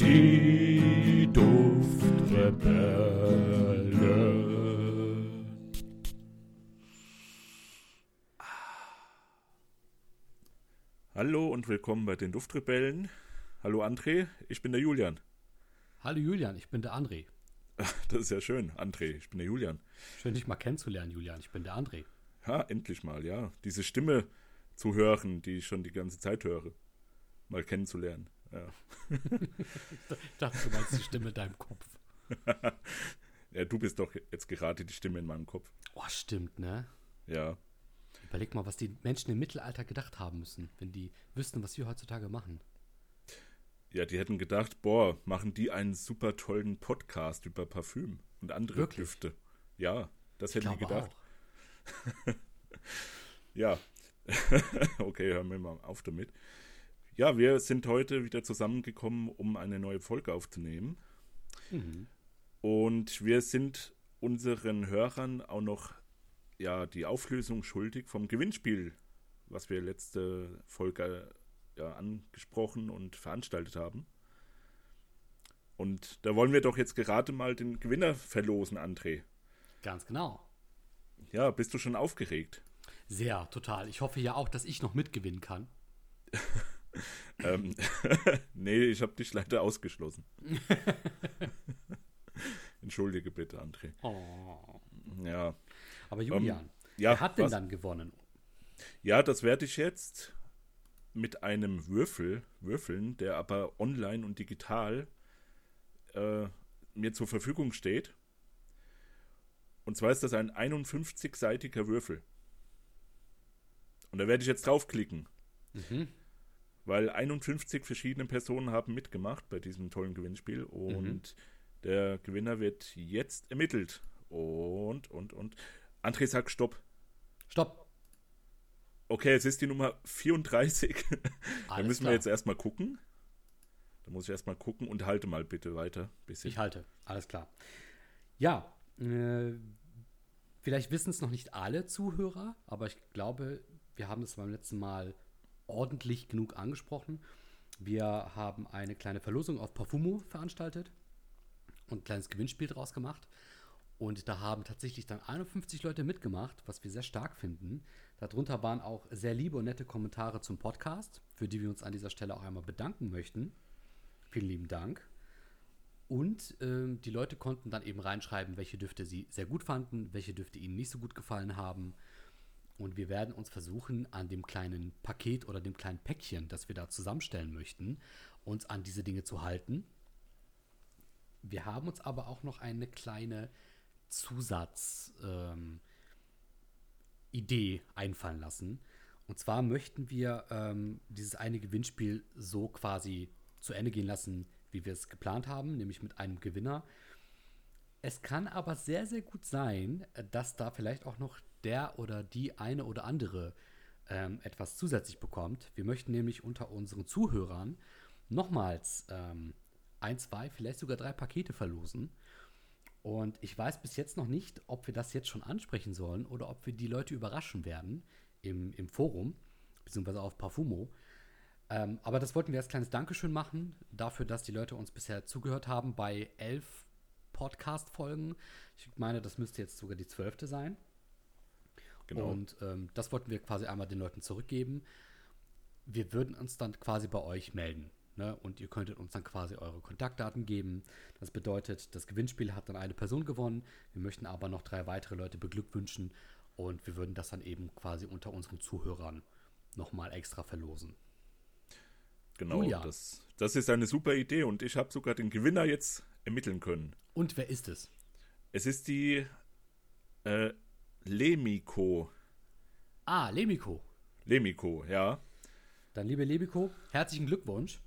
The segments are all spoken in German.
Die Duftrebellen. Hallo und willkommen bei den Duftrebellen. Hallo André, ich bin der Julian. Hallo Julian, ich bin der André. Das ist ja schön, André, ich bin der Julian. Schön, dich mal kennenzulernen, Julian. Ich bin der André. Ja, endlich mal, ja. Diese Stimme zu hören, die ich schon die ganze Zeit höre. Mal kennenzulernen. Ja. Ich dachte, du meinst die Stimme in deinem Kopf. ja, du bist doch jetzt gerade die Stimme in meinem Kopf. Oh, stimmt, ne? Ja. Überleg mal, was die Menschen im Mittelalter gedacht haben müssen, wenn die wüssten, was wir heutzutage machen. Ja, die hätten gedacht, boah, machen die einen super tollen Podcast über Parfüm und andere Wirklich? Düfte. Ja, das Ich hätten die gedacht. auch. Ja. okay, hören wir mal auf damit. Ja, wir sind heute wieder zusammengekommen, um eine neue Folge aufzunehmen. Mhm. Und wir sind unseren Hörern auch noch ja, die Auflösung schuldig vom Gewinnspiel, was wir letzte Folge ja, angesprochen und veranstaltet haben. Und da wollen wir doch jetzt gerade mal den Gewinner verlosen, André. Ganz genau. Ja, bist du schon aufgeregt? Sehr, total. Ich hoffe ja auch, dass ich noch mitgewinnen kann. ähm, nee, ich habe dich leider ausgeschlossen. Entschuldige bitte, André. Oh. Ja, Aber Julian, Ähm, ja, wer hat denn was? dann gewonnen? ja, das werde ich jetzt mit einem Würfel würfeln, der aber online und digital äh, mir zur Verfügung steht. Und zwar ist das ein 51-seitiger Würfel. Und da werde ich jetzt draufklicken, Mhm. Weil 51 verschiedene Personen haben mitgemacht bei diesem tollen Gewinnspiel und der Gewinner wird jetzt ermittelt. Und, und, und. André sagt Stopp. Stopp. Okay, es ist die Nummer 34. da müssen klar. wir jetzt erstmal gucken. Da muss ich erstmal gucken und halte mal bitte weiter. Bisschen. Ich halte. Alles klar. Ja, äh, vielleicht wissen es noch nicht alle Zuhörer, aber ich glaube, wir haben es beim letzten Mal ordentlich genug angesprochen. Wir haben eine kleine Verlosung auf Parfumo veranstaltet und ein kleines Gewinnspiel draus gemacht. Und da haben tatsächlich dann 51 Leute mitgemacht, was wir sehr stark finden. Darunter waren auch sehr liebe und nette Kommentare zum Podcast, für die wir uns an dieser Stelle auch einmal bedanken möchten. Vielen lieben Dank. Und ähm, die Leute konnten dann eben reinschreiben, welche Düfte sie sehr gut fanden, welche Düfte ihnen nicht so gut gefallen haben. Und wir werden uns versuchen, an dem kleinen Paket oder dem kleinen Päckchen, das wir da zusammenstellen möchten, uns an diese Dinge zu halten. Wir haben uns aber auch noch eine kleine Zusatz, ähm, einfallen lassen. Und zwar möchten wir ähm, dieses eine Gewinnspiel so quasi zu Ende gehen lassen, wie wir es geplant haben, nämlich mit einem Gewinner. Es kann aber sehr, sehr gut sein, äh, dass da vielleicht auch noch der oder die eine oder andere ähm, etwas zusätzlich bekommt. Wir möchten nämlich unter unseren Zuhörern nochmals ähm, ein, zwei, vielleicht sogar drei Pakete verlosen. Und ich weiß bis jetzt noch nicht, ob wir das jetzt schon ansprechen sollen oder ob wir die Leute überraschen werden im, im Forum, beziehungsweise auf Parfumo. Ähm, aber das wollten wir als kleines Dankeschön machen, dafür, dass die Leute uns bisher zugehört haben bei elf Podcast-Folgen. Ich meine, das müsste jetzt sogar die zwölfte sein. Genau. Und ähm, das wollten wir quasi einmal den Leuten zurückgeben. Wir würden uns dann quasi bei euch melden. Ne? Und ihr könntet uns dann quasi eure Kontaktdaten geben. Das bedeutet, das Gewinnspiel hat dann eine Person gewonnen. Wir möchten aber noch drei weitere Leute beglückwünschen. Und wir würden das dann eben quasi unter unseren Zuhörern nochmal extra verlosen. genau, Julia. das, das ist eine super Idee und ich habe sogar den Gewinner jetzt ermitteln können. Und wer ist es? Es ist die äh, Lemiko. Ah, Lemiko. Lemiko, ja. Dann, liebe Lemiko, herzlichen Glückwunsch.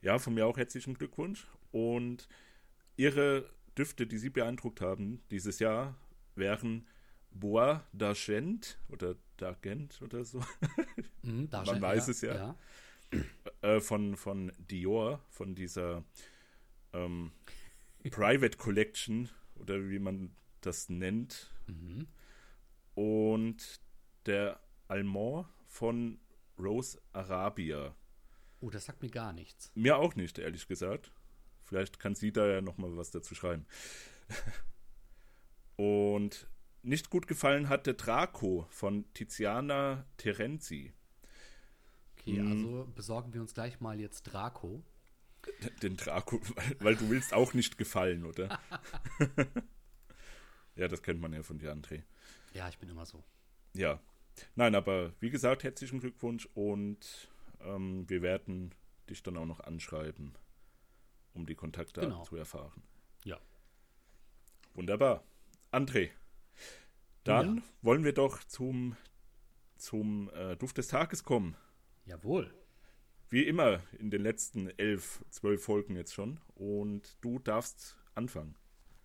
Ja, von mir auch herzlichen Glückwunsch. Und ihre Düfte, die sie beeindruckt haben dieses Jahr, wären Bois d'Argent oder d'Argent oder so. Da Man weiß es ja. äh, von, von Dior, von dieser ähm, Private Collection oder wie man das nennt. Mhm. Und der Almond von Rose Arabia. Oh, das sagt mir gar nichts. Mir auch nicht, ehrlich gesagt. Vielleicht kann sie da ja nochmal was dazu schreiben. Und nicht gut gefallen hat der Draco von Tiziana Terenzi. Okay, also besorgen wir uns gleich mal jetzt Draco. Den Draco, weil, weil du willst auch nicht gefallen, oder? ja, das kennt man ja von dir, André. Ja, ich bin immer so. Ja. Nein, aber wie gesagt, herzlichen Glückwunsch und ähm, wir werden dich dann auch noch anschreiben, um die Kontaktdaten Genau. zu erfahren. Ja. Wunderbar. André, dann Ja. wollen wir doch zum, zum äh, Duft des Tages kommen. Jawohl. Wie immer in den letzten elf, zwölf Folgen jetzt schon. Und du darfst anfangen.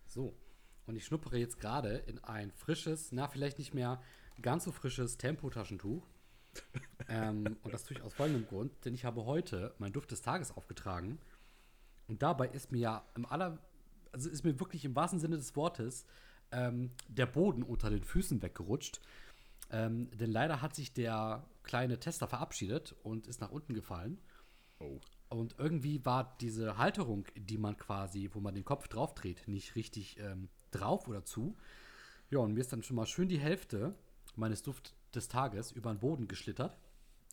So. Und ich schnuppere jetzt gerade in ein frisches, na, vielleicht nicht mehr ganz so frisches Tempotaschentuch. ähm, und das tue ich aus folgendem Grund, denn ich habe heute meinen Duft des Tages aufgetragen. Und dabei ist mir ja im aller, also ist mir wirklich im wahrsten Sinne des Wortes ähm, der Boden unter den Füßen weggerutscht. Ähm, denn leider hat sich der kleine Tester verabschiedet und ist nach unten gefallen. Oh. Und irgendwie war diese Halterung, die man quasi, wo man den Kopf drauf dreht, nicht richtig ähm, drauf oder zu. Ja, und mir ist dann schon mal schön die Hälfte meines Duft des Tages über den Boden geschlittert.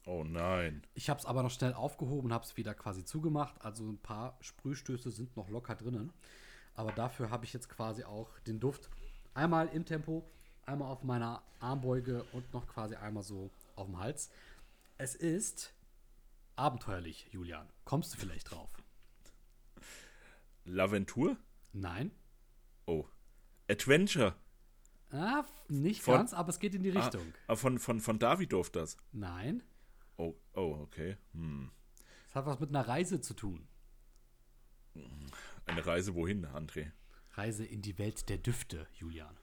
Oh nein. Ich habe es aber noch schnell aufgehoben und habe es wieder quasi zugemacht. Also ein paar Sprühstöße sind noch locker drinnen. Aber dafür habe ich jetzt quasi auch den Duft einmal im Tempo, einmal auf meiner Armbeuge und noch quasi einmal so auf dem Hals. Es ist abenteuerlich, Julian. Kommst du vielleicht drauf? Laventur? Nein. Oh. Adventure. Ah, nicht Von- ganz, aber es geht in die Richtung. Ah, von, von, von Davidoff das. Nein. Oh, oh, okay. Hm. Es hat was mit einer Reise zu tun. Eine Reise wohin, André? Reise in die Welt der Düfte, Julian.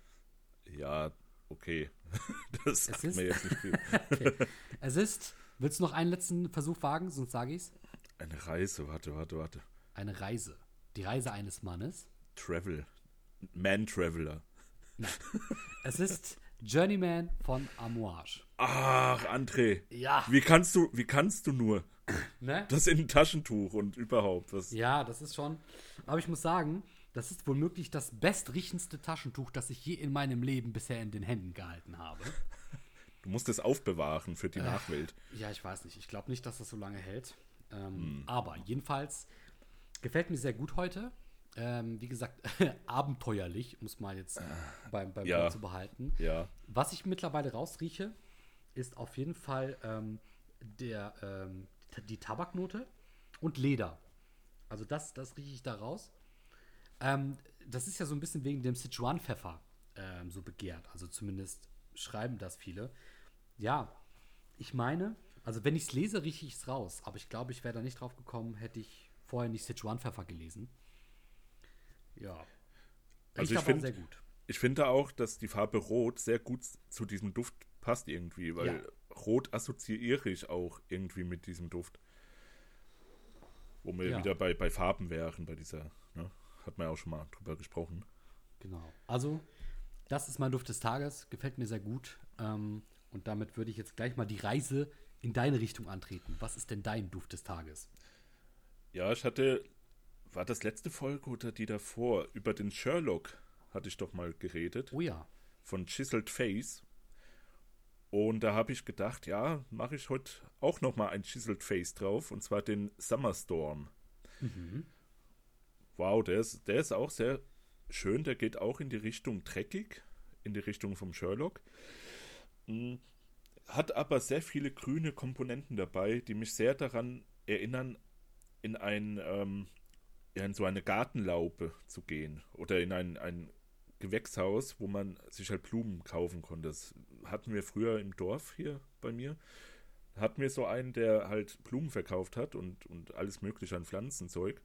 Ja, okay. Das sagt ist- mir jetzt nicht viel. Okay. es ist, willst du noch einen letzten Versuch wagen, sonst sage ich es? Eine Reise, warte, warte, warte. Eine Reise. Die Reise eines Mannes. Travel. Man Traveler. Es ist Journeyman von Amouage. Ach, André. Ja. Wie kannst du, wie kannst du nur? Ne? Das in ein Taschentuch und überhaupt. Was, Ja, das ist schon. Aber ich muss sagen, das ist wohl möglich das bestriechendste Taschentuch, das ich je in meinem Leben bisher in den Händen gehalten habe. Du musst es aufbewahren für die Nachwelt. Ja, ich weiß nicht. Ich glaube nicht, dass das so lange hält. Ähm, Aber jedenfalls gefällt mir sehr gut heute. Ähm, wie gesagt, abenteuerlich, muss man jetzt beim, beim ja. Zu behalten. Ja. Was ich mittlerweile rausrieche, ist auf jeden Fall ähm, der, ähm, die Tabaknote und Leder. Also das, das rieche ich da raus. Ähm, das ist ja so ein bisschen wegen dem Sichuan-Pfeffer ähm, so begehrt. Also zumindest schreiben das viele. Ja, ich meine, also wenn ich es lese, rieche ich es raus. Aber ich glaube, ich wäre da nicht drauf gekommen, hätte ich vorher nicht Sichuan-Pfeffer gelesen. Ja. Also ich aber find- sehr gut. Ich finde auch, dass die Farbe Rot sehr gut zu diesem Duft passt irgendwie, weil Ja. Rot assoziiere ich auch irgendwie mit diesem Duft. Wo wir Ja. wieder bei, bei Farben wären, bei dieser, ne? Hat man ja auch schon mal drüber gesprochen. Genau. Also, das ist mein Duft des Tages. Gefällt mir sehr gut. Ähm, und damit würde ich jetzt gleich mal die Reise in deine Richtung antreten. Was ist denn dein Duft des Tages? Ja, ich hatte, war das letzte Folge oder die davor, über den Sherlock hatte ich doch mal geredet, Oh ja. von Chiseled Face. Und da habe ich gedacht, ja, mache ich heute auch noch mal ein Chiseled Face drauf, und zwar den Summer Storm. Wow, der ist, der ist auch sehr schön, der geht auch in die Richtung dreckig, in die Richtung vom Sherlock. Mm, Hat aber sehr viele grüne Komponenten dabei, die mich sehr daran erinnern, in ein, ähm, in so eine Gartenlaube zu gehen oder in ein, ein Gewächshaus, wo man sich halt Blumen kaufen konnte. Das hatten wir früher im Dorf hier bei mir. Hatten wir so einen, der halt Blumen verkauft hat und, und alles mögliche an Pflanzenzeug.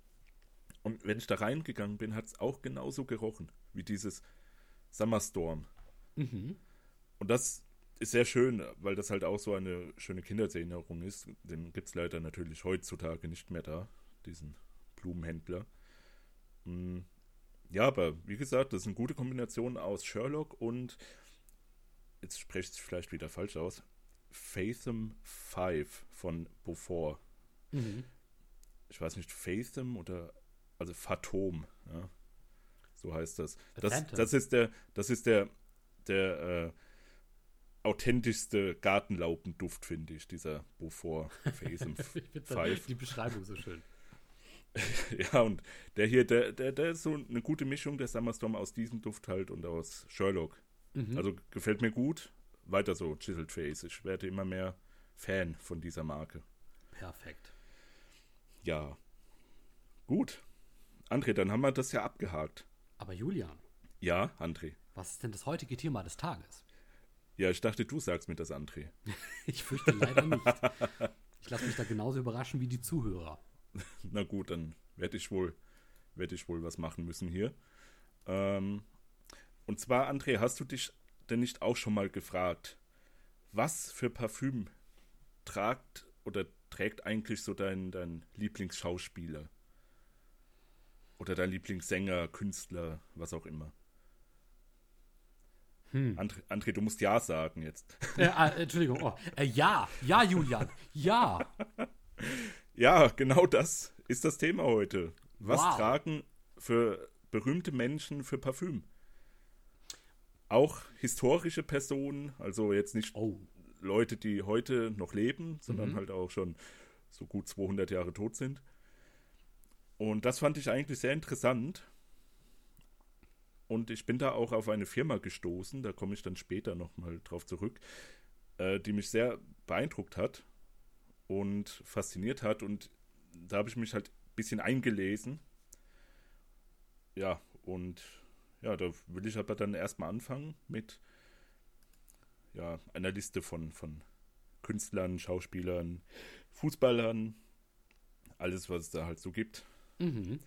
Und wenn ich da reingegangen bin, hat es auch genauso gerochen wie dieses Summerstorm. Mhm. Und das ist sehr schön, weil das halt auch so eine schöne Kindheitserinnerung ist. Den gibt es leider natürlich heutzutage nicht mehr da, diesen Blumenhändler. Mm, Ja, aber wie gesagt, das ist eine gute Kombination aus Sherlock und, jetzt spreche ich es vielleicht wieder falsch aus, Fathom 5 von Beaufort. Mhm. Ich weiß nicht, Fathom oder also Phantom, ja. So heißt das. Das, das ist der, das ist der, der äh, authentischste Gartenlaubenduft, finde ich, dieser Beaufort finde Five. die Beschreibung so schön. Ja, und der hier, der, der, der ist so eine gute Mischung, der Summerstorm aus diesem Duft halt und aus Sherlock. Mhm. Also gefällt mir gut. Weiter so, Chiseled Face. Ich werde immer mehr Fan von dieser Marke. Perfekt. Ja. Gut. André, dann haben wir das ja abgehakt. Aber Julian, Ja, André. was ist denn das heutige Thema des Tages? Ja, ich dachte, du sagst mir das, André. Ich fürchte leider nicht. Ich lasse mich da genauso überraschen wie die Zuhörer. Na gut, dann werde ich wohl, werde ich wohl was machen müssen hier. Ähm, und zwar, André, hast du dich denn nicht auch schon mal gefragt, was für Parfüm tragt oder trägt eigentlich so dein, dein Lieblingsschauspieler? Oder dein Lieblingssänger, Künstler, was auch immer? Hm. André, André, du musst Ja sagen jetzt. Äh, äh, Entschuldigung. Oh, äh, ja, ja, Julian, ja. Ja, genau das ist das Thema heute. Was Wow. tragen für berühmte Menschen für Parfüm? Auch historische Personen, also jetzt nicht Oh, Leute, die heute noch leben, sondern Mhm. halt auch schon so gut 200 Jahre tot sind. Und das fand ich eigentlich sehr interessant. Und ich bin da auch auf eine Firma gestoßen, da komme ich dann später nochmal drauf zurück, äh, die mich sehr beeindruckt hat und fasziniert hat. Und da habe ich mich halt ein bisschen eingelesen. Ja, und ja, da will ich aber dann erstmal anfangen mit ja, einer Liste von, von Künstlern, Schauspielern, Fußballern, alles, was es da halt so gibt. mhm.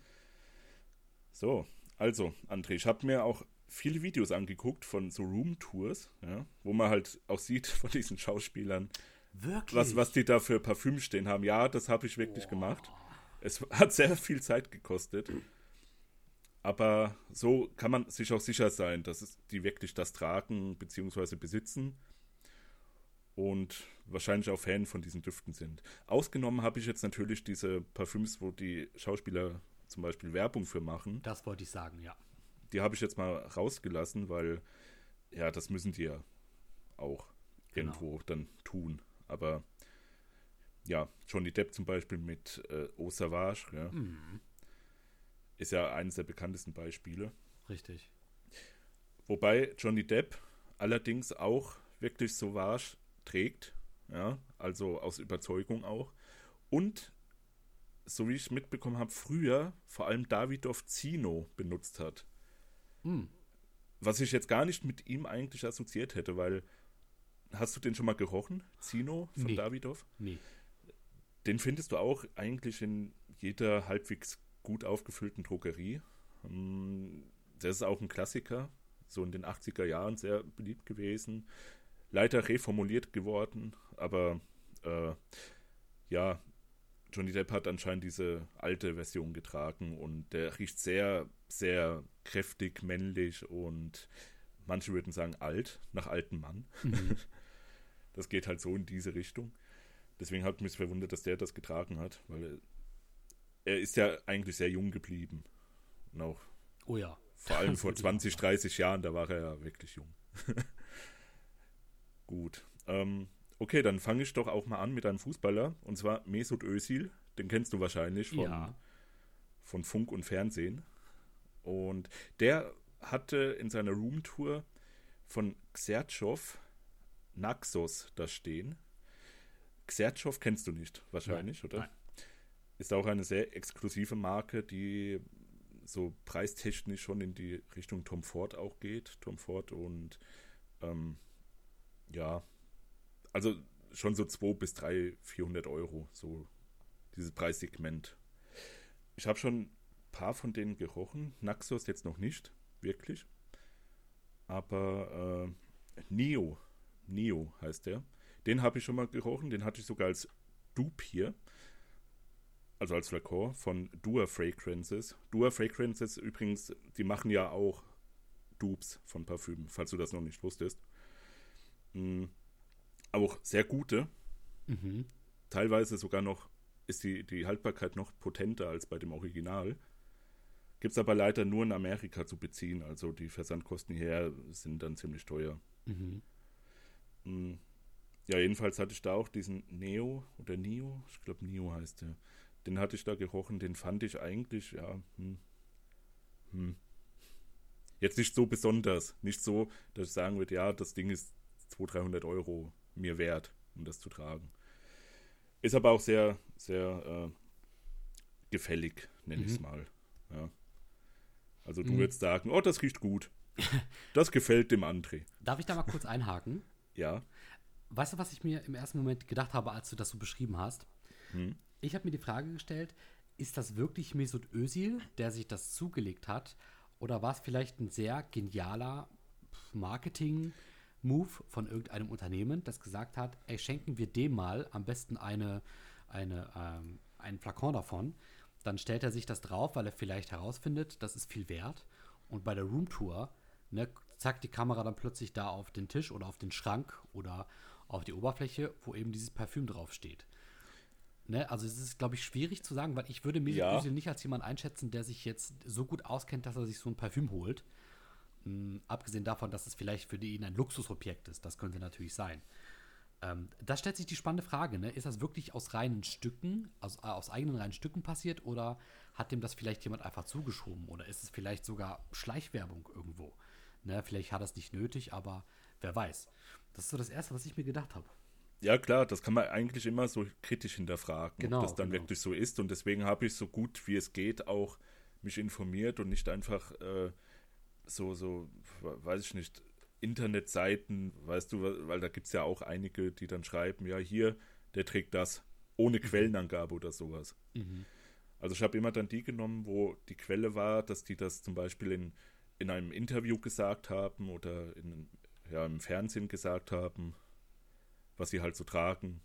So, also, André, ich habe mir auch viele Videos angeguckt von so Room-Tours, ja, wo man halt auch sieht von diesen Schauspielern, Wirklich? was, was die da für Parfüm stehen haben. Ja, das habe ich wirklich gemacht. Es hat sehr viel Zeit gekostet. Aber so kann man sich auch sicher sein, dass es die wirklich das tragen bzw. besitzen und wahrscheinlich auch Fan von diesen Düften sind. Ausgenommen habe ich jetzt natürlich diese Parfüms, wo die Schauspieler zum Beispiel Werbung für machen. Das wollte ich sagen, ja. Die habe ich jetzt mal rausgelassen, weil ja, das müssen die ja auch Genau. irgendwo dann tun. Aber ja, Johnny Depp zum Beispiel mit äh, Eau Savage, ja, Mhm. ist ja eines der bekanntesten Beispiele. Richtig. Wobei Johnny Depp allerdings auch wirklich Sauvage trägt, ja, also aus Überzeugung auch. Und so wie ich mitbekommen habe, früher vor allem Davidoff Zino benutzt hat. Hm. Was ich jetzt gar nicht mit ihm eigentlich assoziiert hätte, weil hast du den schon mal gerochen? Zino von Nee. Davidoff? Nee. Den findest du auch eigentlich in jeder halbwegs gut aufgefüllten Drogerie. Ähm, Das ist auch ein Klassiker, so in den 80er Jahren sehr beliebt gewesen. Leider reformuliert geworden, aber äh, ja, Johnny Depp hat anscheinend diese alte Version getragen und der riecht sehr, sehr kräftig, männlich und manche würden sagen alt, nach altem Mann. Mhm. Das geht halt so in diese Richtung. Deswegen hat mich verwundert, dass der das getragen hat, weil er, ist ja eigentlich sehr jung geblieben. Und auch Oh ja. vor allem vor würde ich 20, auch 30 Jahren, da war er ja wirklich jung. Gut. Ähm, okay, dann fange ich doch auch mal an mit einem Fußballer, und zwar Mesut Özil. Den kennst du wahrscheinlich von, Ja. von Funk und Fernsehen. Und der hatte in seiner Roomtour von Xertschow Naxos da stehen. Xertschow kennst du nicht, wahrscheinlich, Nein, oder? nein. Ist auch eine sehr exklusive Marke, die so preistechnisch schon in die Richtung Tom Ford auch geht. Tom Ford und ähm, ja, also schon so 200 bis 300, 400 Euro, so dieses Preissegment. Ich habe schon ein paar von denen gerochen. Naxos jetzt noch nicht, wirklich. Aber äh, Neo, Neo heißt der. Den habe ich schon mal gerochen, den hatte ich sogar als Dupe hier. Also als Flakon von Dua Fragrances. Dua Fragrances übrigens, die machen ja auch Dupes von Parfümen, falls du das noch nicht wusstest. Mm, Auch sehr gute, Mhm. teilweise sogar noch ist die, die Haltbarkeit noch potenter als bei dem Original. Gibt es aber leider nur in Amerika zu beziehen. Also die Versandkosten hierher sind dann ziemlich teuer. Mhm. Mm. Ja, jedenfalls hatte ich da auch diesen Neo oder Neo, ich glaube Neo heißt der. Den hatte ich da gerochen, den fand ich eigentlich, ja, hm, hm. Jetzt nicht so besonders. Nicht so, dass ich sagen würde, ja, das Ding ist 200, 300 Euro mir wert, um das zu tragen. Ist aber auch sehr, sehr äh, gefällig, nenne ich es Mhm. mal. Ja. Also du Mhm. würdest sagen, oh, das riecht gut. Das gefällt dem André. Darf ich da mal kurz einhaken? Ja. Weißt du, was ich mir im ersten Moment gedacht habe, als du das so beschrieben hast? Hm. Ich habe mir die Frage gestellt, ist das wirklich Mesut Özil, der sich das zugelegt hat? Oder war es vielleicht ein sehr genialer Marketing-Move von irgendeinem Unternehmen, das gesagt hat, ey, schenken wir dem mal am besten eine, eine, ähm, einen Flakon davon. Dann stellt er sich das drauf, weil er vielleicht herausfindet, das ist viel wert. Und bei der Roomtour, ne, zackt die Kamera dann plötzlich da auf den Tisch oder auf den Schrank oder auf die Oberfläche, wo eben dieses Parfüm draufsteht. Ne, also es ist, glaube ich, schwierig zu sagen, weil ich würde Mesut Ja. Özil nicht als jemand einschätzen, der sich jetzt so gut auskennt, dass er sich so ein Parfüm holt. Mm, abgesehen davon, dass es vielleicht für ihn ein Luxusobjekt ist. Das könnte natürlich sein. Ähm, da stellt sich die spannende Frage, ne? ist das wirklich aus reinen Stücken, aus, äh, aus eigenen reinen Stücken passiert oder hat dem das vielleicht jemand einfach zugeschoben oder ist es vielleicht sogar Schleichwerbung irgendwo? Ne? Vielleicht hat er es nicht nötig, aber wer weiß. Das ist so das Erste, was ich mir gedacht habe. Ja, klar, das kann man eigentlich immer so kritisch hinterfragen, Genau, ob das dann genau. wirklich so ist. Und deswegen habe ich so gut wie es geht auch mich informiert und nicht einfach äh, so, so, weiß ich nicht, Internetseiten, weißt du, weil weil da gibt es ja auch einige, die dann schreiben, ja, hier, der trägt das, ohne Quellenangabe oder sowas. Also ich habe immer dann die genommen, wo die Quelle war, dass die das zum Beispiel in, in einem Interview gesagt haben oder in, ja, im Fernsehen gesagt haben, was sie halt so tragen.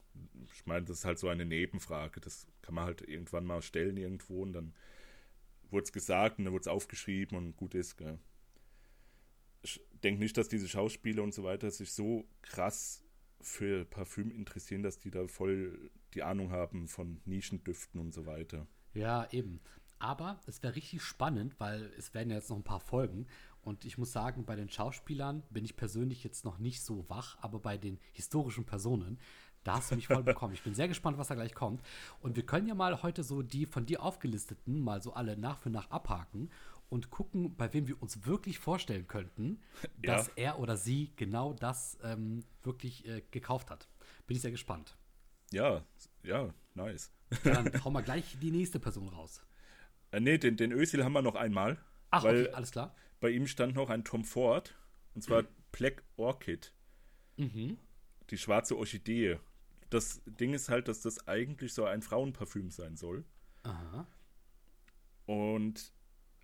Ich meine, das ist halt so eine Nebenfrage. Das kann man halt irgendwann mal stellen irgendwo und dann wurde es gesagt und dann wurde es aufgeschrieben und gut ist. Gell. Ich denke nicht, dass diese Schauspieler und so weiter sich so krass für Parfüm interessieren, dass die da voll die Ahnung haben von Nischendüften und so weiter. Ja, eben. Aber es wäre richtig spannend, weil es werden ja jetzt noch ein paar Folgen. Und ich muss sagen, bei den Schauspielern bin ich persönlich jetzt noch nicht so wach, aber bei den historischen Personen, da hast du mich voll bekommen. Ich bin sehr gespannt, was da gleich kommt. Und wir können ja mal heute so die von dir aufgelisteten mal so alle nach für nach abhaken und gucken, bei wem wir uns wirklich vorstellen könnten, Ja. dass er oder sie genau das ähm, wirklich äh, gekauft hat. Bin ich sehr gespannt. Ja, ja, nice. Dann hau mal gleich die nächste Person raus. Äh, nee, den, den Özil haben wir noch einmal. Ach, okay, alles klar. bei ihm stand noch ein Tom Ford, und zwar Black Orchid, Mhm. die schwarze Orchidee. Das Ding ist halt, dass das eigentlich so ein Frauenparfüm sein soll. Aha. Und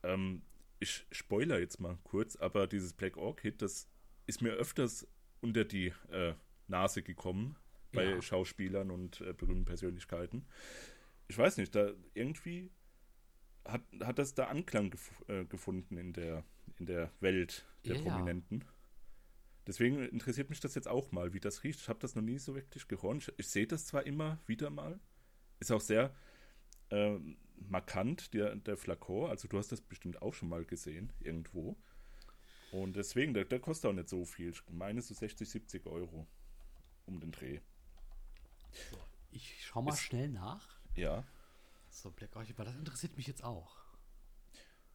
ähm, ich spoiler jetzt mal kurz, aber dieses Black Orchid, das ist mir öfters unter die äh, Nase gekommen bei Ja. Schauspielern und äh, berühmten Persönlichkeiten. Ich weiß nicht, da irgendwie hat, hat das da Anklang gef äh, gefunden in der, in der Welt der Ja, ja. Prominenten. Deswegen interessiert mich das jetzt auch mal, wie das riecht. Ich habe das noch nie so wirklich gerochen. Ich, ich sehe das zwar immer wieder mal. Ist auch sehr ähm, markant, der, der Flakon. Also du hast das bestimmt auch schon mal gesehen, irgendwo. Und deswegen, der, der kostet auch nicht so viel. Ich meine so 60, 70 Euro um den Dreh. Ich schau mal Ist- schnell nach. Ja. So, Black weil das interessiert mich jetzt auch.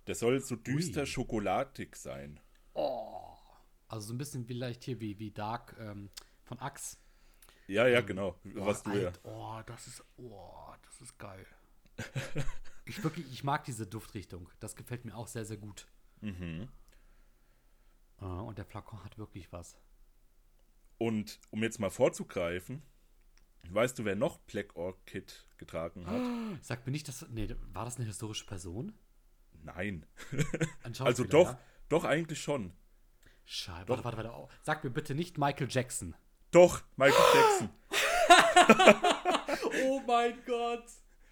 Der soll so düster Ui. schokoladig sein. Also so ein bisschen vielleicht hier wie, wie Dark ähm, von Axe. Ja, ja, genau. Was oh, du ja. Oh, das ist, oh, das ist geil. ich wirklich, ich mag diese Duftrichtung. Das gefällt mir auch sehr, sehr gut. Mhm. Äh, und der Flakon hat wirklich was. Und um jetzt mal vorzugreifen, weißt du, wer noch Black Orchid getragen hat? Sag mir nicht, dass. Nee, war das eine historische Person? Nein. Also doch, Ja? doch eigentlich schon. Scheiße, warte, warte, warte. Oh, Sag mir bitte nicht Michael Jackson. Doch, Michael Jackson. Oh mein Gott.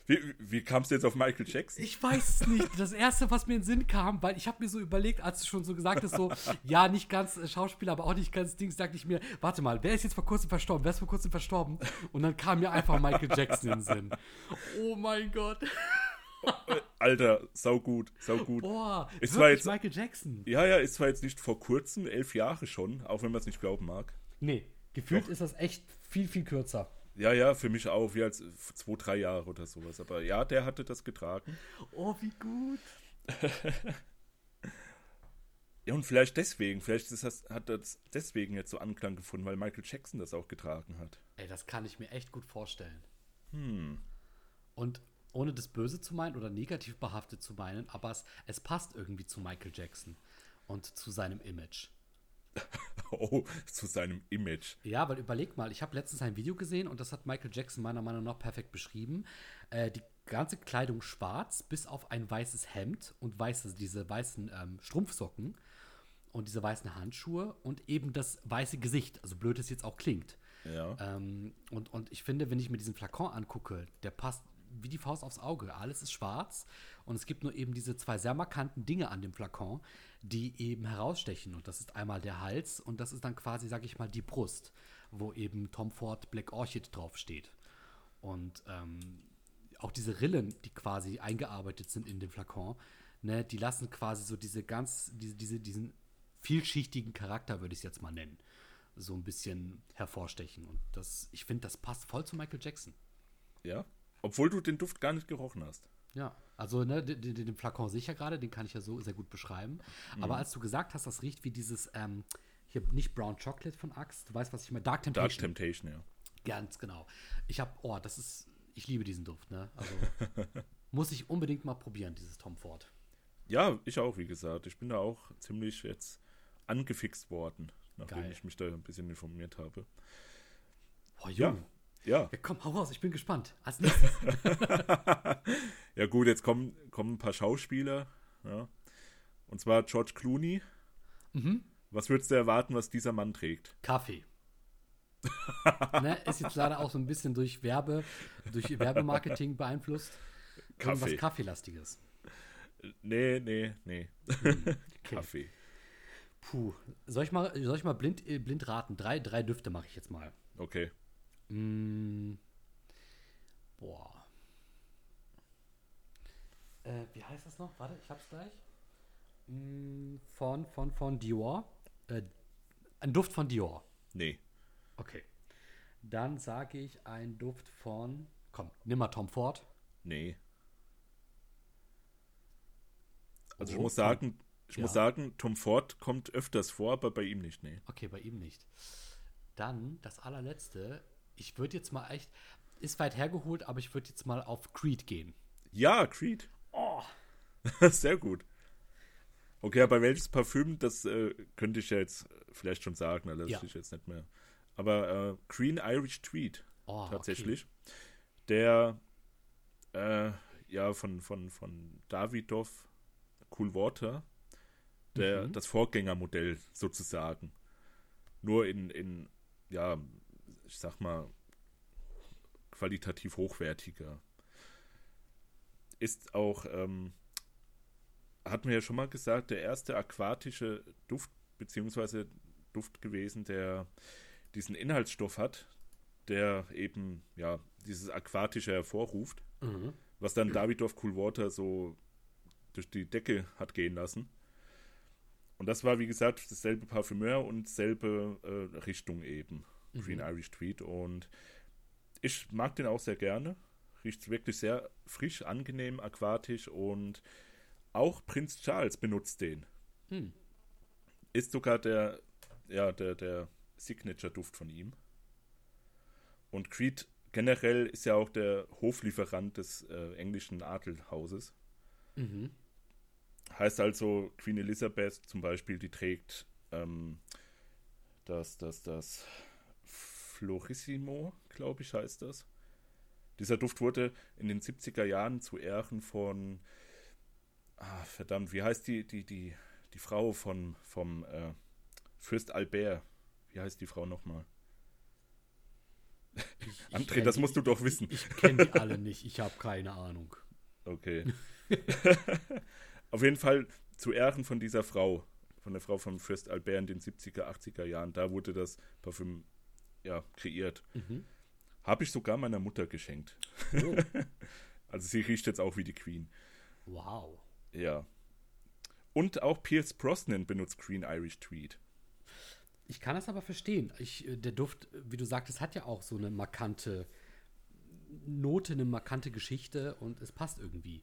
Wie, wie kamst du jetzt auf Michael Jackson? Ich weiß es nicht. Das erste, was mir in den Sinn kam, weil ich habe mir so überlegt, als du schon so gesagt hast, so, ja, nicht ganz äh, Schauspieler, aber auch nicht ganz Dings, sagte ich mir, warte mal, wer ist jetzt vor kurzem verstorben? Wer ist vor kurzem verstorben? Und dann kam mir einfach Michael Jackson in den Sinn. Oh mein Gott. Alter, sau gut, sau gut. Boah, Es war jetzt- Michael Jackson. Ja, ja, ist zwar jetzt nicht vor kurzem, elf Jahre schon, auch wenn man es nicht glauben mag. Nee, gefühlt ist das echt viel, viel kürzer. Ja, ja, für mich auch, wie als zwei, drei Jahre oder sowas. Aber ja, der hatte das getragen. Oh, wie gut. Ja, und vielleicht deswegen, vielleicht das, hat das deswegen jetzt so Anklang gefunden, weil Michael Jackson das auch getragen hat. Ey, das kann ich mir echt gut vorstellen. Hm. Und ohne das Böse zu meinen oder negativ behaftet zu meinen, aber es, es passt irgendwie zu Michael Jackson und zu seinem Image. Oh, zu seinem Image. Ja, weil überleg mal, ich habe letztens ein Video gesehen und das hat Michael Jackson meiner Meinung nach perfekt beschrieben. Äh, die ganze Kleidung schwarz, bis auf ein weißes Hemd und weiße, diese weißen ähm, Strumpfsocken und diese weißen Handschuhe und eben das weiße Gesicht, also blöd es jetzt auch klingt. Ja. Ähm, und, und ich finde, wenn ich mir diesen Flakon angucke, der passt wie die Faust aufs Auge. Alles ist schwarz und es gibt nur eben diese zwei sehr markanten Dinge an dem Flakon, die eben herausstechen. Und das ist einmal der Hals und das ist dann quasi, sag ich mal, die Brust, wo eben Tom Ford Black Orchid draufsteht. Und ähm, auch diese Rillen, die quasi eingearbeitet sind in den Flakon, ne, die lassen quasi so diese ganz, diese, diese, diesen vielschichtigen Charakter, würde ich es jetzt mal nennen, so ein bisschen hervorstechen. Und das, ich finde, das passt voll zu Michael Jackson. Ja. Obwohl du den Duft gar nicht gerochen hast. Ja, also ne, den, den, den Flakon sehe ich ja gerade, den kann ich ja so sehr gut beschreiben. Aber als du gesagt hast, das riecht wie dieses, ähm, hier nicht Brown Chocolate von Axe, du weißt, was ich meine, Dark Dark Temptation. Temptation, ja. Ganz genau. Ich habe, oh, das ist, ich liebe diesen Duft, ne? Also muss ich unbedingt mal probieren, dieses Tom Ford. Ja, ich auch, wie gesagt. Ich bin da auch ziemlich jetzt angefixt worden, nachdem Geil. ich mich da ein bisschen informiert habe. Oh, Ja. Ja. Ja, komm, hau raus, ich bin gespannt. Als nächstes. Ja, gut, jetzt kommen, kommen ein paar Schauspieler. Ja. Und zwar George Clooney. Mhm. Was würdest du erwarten, was dieser Mann trägt? Kaffee. ne, ist jetzt leider auch so ein bisschen durch Werbe, durch Werbemarketing beeinflusst. Irgendwas Kaffee. Kaffeelastiges. Nee, nee, nee. Okay. Kaffee. Puh. Soll ich mal, soll ich mal blind, äh, blind raten? Drei, drei Düfte mache ich jetzt mal. Okay. Mm. Boah. Äh, wie heißt das noch? Warte, ich hab's gleich. Mm, von, von, von Dior. Äh, ein Duft von Dior. Nee. Okay. Dann sage ich ein Duft von. Komm, nimm mal Tom Ford. Nee. Also ich Oh, muss Tom- sagen, ich muss Ja. sagen, Tom Ford kommt öfters vor, aber bei ihm nicht, nee. Okay, bei ihm nicht. Dann das allerletzte. Ich würde jetzt mal echt. Ist weit hergeholt, aber ich würde jetzt mal auf Creed gehen. Ja, Creed. Oh. Sehr gut. Okay, aber welches Parfüm, das äh, könnte ich ja jetzt vielleicht schon sagen, also das Ja. ist jetzt nicht mehr. Aber äh, Green Irish Tweed, Oh, tatsächlich. Der, äh, ja, von, von, von Davidoff Cool Water, der, Mhm. das Vorgängermodell sozusagen. Nur in, in, ja, ich sag mal, qualitativ hochwertiger. Ist auch, ähm, hatten wir ja schon mal gesagt, der erste aquatische Duft, beziehungsweise Duft gewesen, der diesen Inhaltsstoff hat, der eben, ja, dieses Aquatische hervorruft, Mhm. was dann Davidoff Cool Water so durch die Decke hat gehen lassen. Und das war, wie gesagt, dasselbe Parfümeur und selbe äh, Richtung eben. Green Irish Tweed. Und ich mag den auch sehr gerne. Riecht wirklich sehr frisch, angenehm, aquatisch und auch Prinz Charles benutzt den. Hm. Ist sogar der, ja, der, der Signature-Duft von ihm. Und Creed generell ist ja auch der Hoflieferant des äh, englischen Adelhauses. Mhm. Heißt also, Queen Elizabeth zum Beispiel, die trägt ähm, das, das, das Florissimo, glaube ich, heißt das. Dieser Duft wurde in den 70er Jahren zu Ehren von, ah, verdammt, wie heißt die, die, die, die Frau von, vom äh, Fürst Albert? Wie heißt die Frau nochmal? Ich André, das die- musst du doch wissen. Ich kenne die alle nicht. Ich habe keine Ahnung. Okay. Auf jeden Fall zu Ehren von dieser Frau, von der Frau von Fürst Albert in den 70er, 80er Jahren, da wurde das Parfüm ja, kreiert. Mhm. Habe ich sogar meiner Mutter geschenkt. Oh. Also sie riecht jetzt auch wie die Queen. Wow. Ja. Und auch Pierce Brosnan benutzt Green Irish Tweed. Ich kann das aber verstehen. Ich, äh, der Duft, wie du sagtest, hat ja auch so eine markante Note, eine markante Geschichte und es passt irgendwie.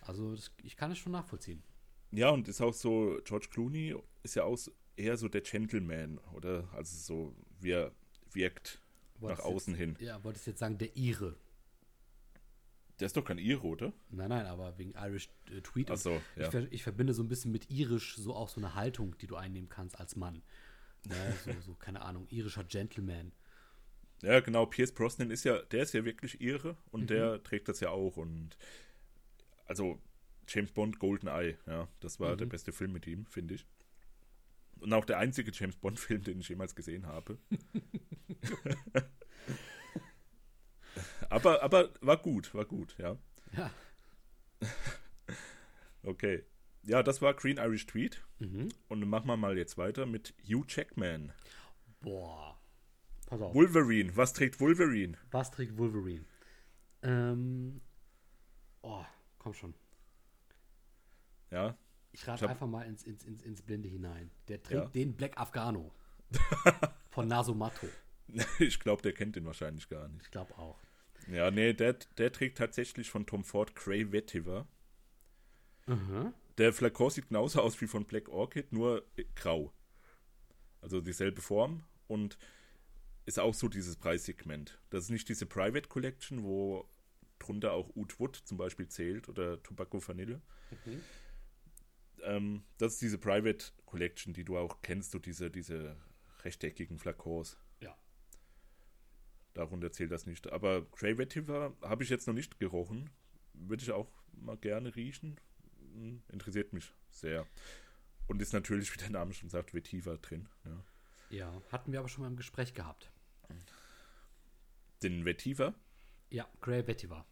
Also das, ich kann es schon nachvollziehen. Ja, und ist auch so, George Clooney ist ja auch eher so der Gentleman, oder? Also so, wie er wirkt Wolltest nach außen jetzt, hin. Ja, wolltest jetzt sagen, der Ire. Der ist doch kein Ire, oder? Nein, nein, aber wegen Irish äh, Tweet. Ach so, ich, ja. ver- ich verbinde so ein bisschen mit irisch so auch so eine Haltung, die du einnehmen kannst als Mann. Ne, so, so, keine Ahnung, irischer Gentleman. Ja, genau, Pierce Brosnan ist ja, der ist ja wirklich Ire und der trägt das ja auch und also James Bond Goldeneye, ja, das war der beste Film mit ihm, finde ich. Und auch der einzige James Bond Film, den ich jemals gesehen habe. aber, aber war gut, war gut, ja. Ja. Okay. Ja, das war Green Irish Tweed. Mhm. Und dann machen wir mal jetzt weiter mit Hugh Jackman. Boah. Pass auf. Wolverine. Was trägt Wolverine? Was trägt Wolverine? Ähm. Oh, komm schon. Ja, Ich rate Ich einfach mal ins, ins, ins, ins Blinde hinein. Der trägt Ja. den Black Afghano. von Nasomato. ich glaube, der kennt den wahrscheinlich gar nicht. Ich glaube auch. Ja, nee, der, der trägt tatsächlich von Tom Ford Grey Vetiver. Mhm. Der Flakon sieht genauso aus wie von Black Orchid, nur grau. Also dieselbe Form und ist auch so dieses Preissegment. Das ist nicht diese Private Collection, wo drunter auch Oud Wood zum Beispiel zählt oder Tobacco Vanille. Mhm. Ähm, das ist diese Private Collection, die du auch kennst, so diese, diese rechteckigen Flakons. Ja. Darunter zählt das nicht. Aber Grey Vetiver habe ich jetzt noch nicht gerochen. Würde ich auch mal gerne riechen. Hm, Interessiert mich sehr. Und ist natürlich, wie der Name schon sagt, Vetiver drin. Ja. Ja, hatten wir aber schon mal im Gespräch gehabt. Den Vetiver, Ja, Grey Vetiver.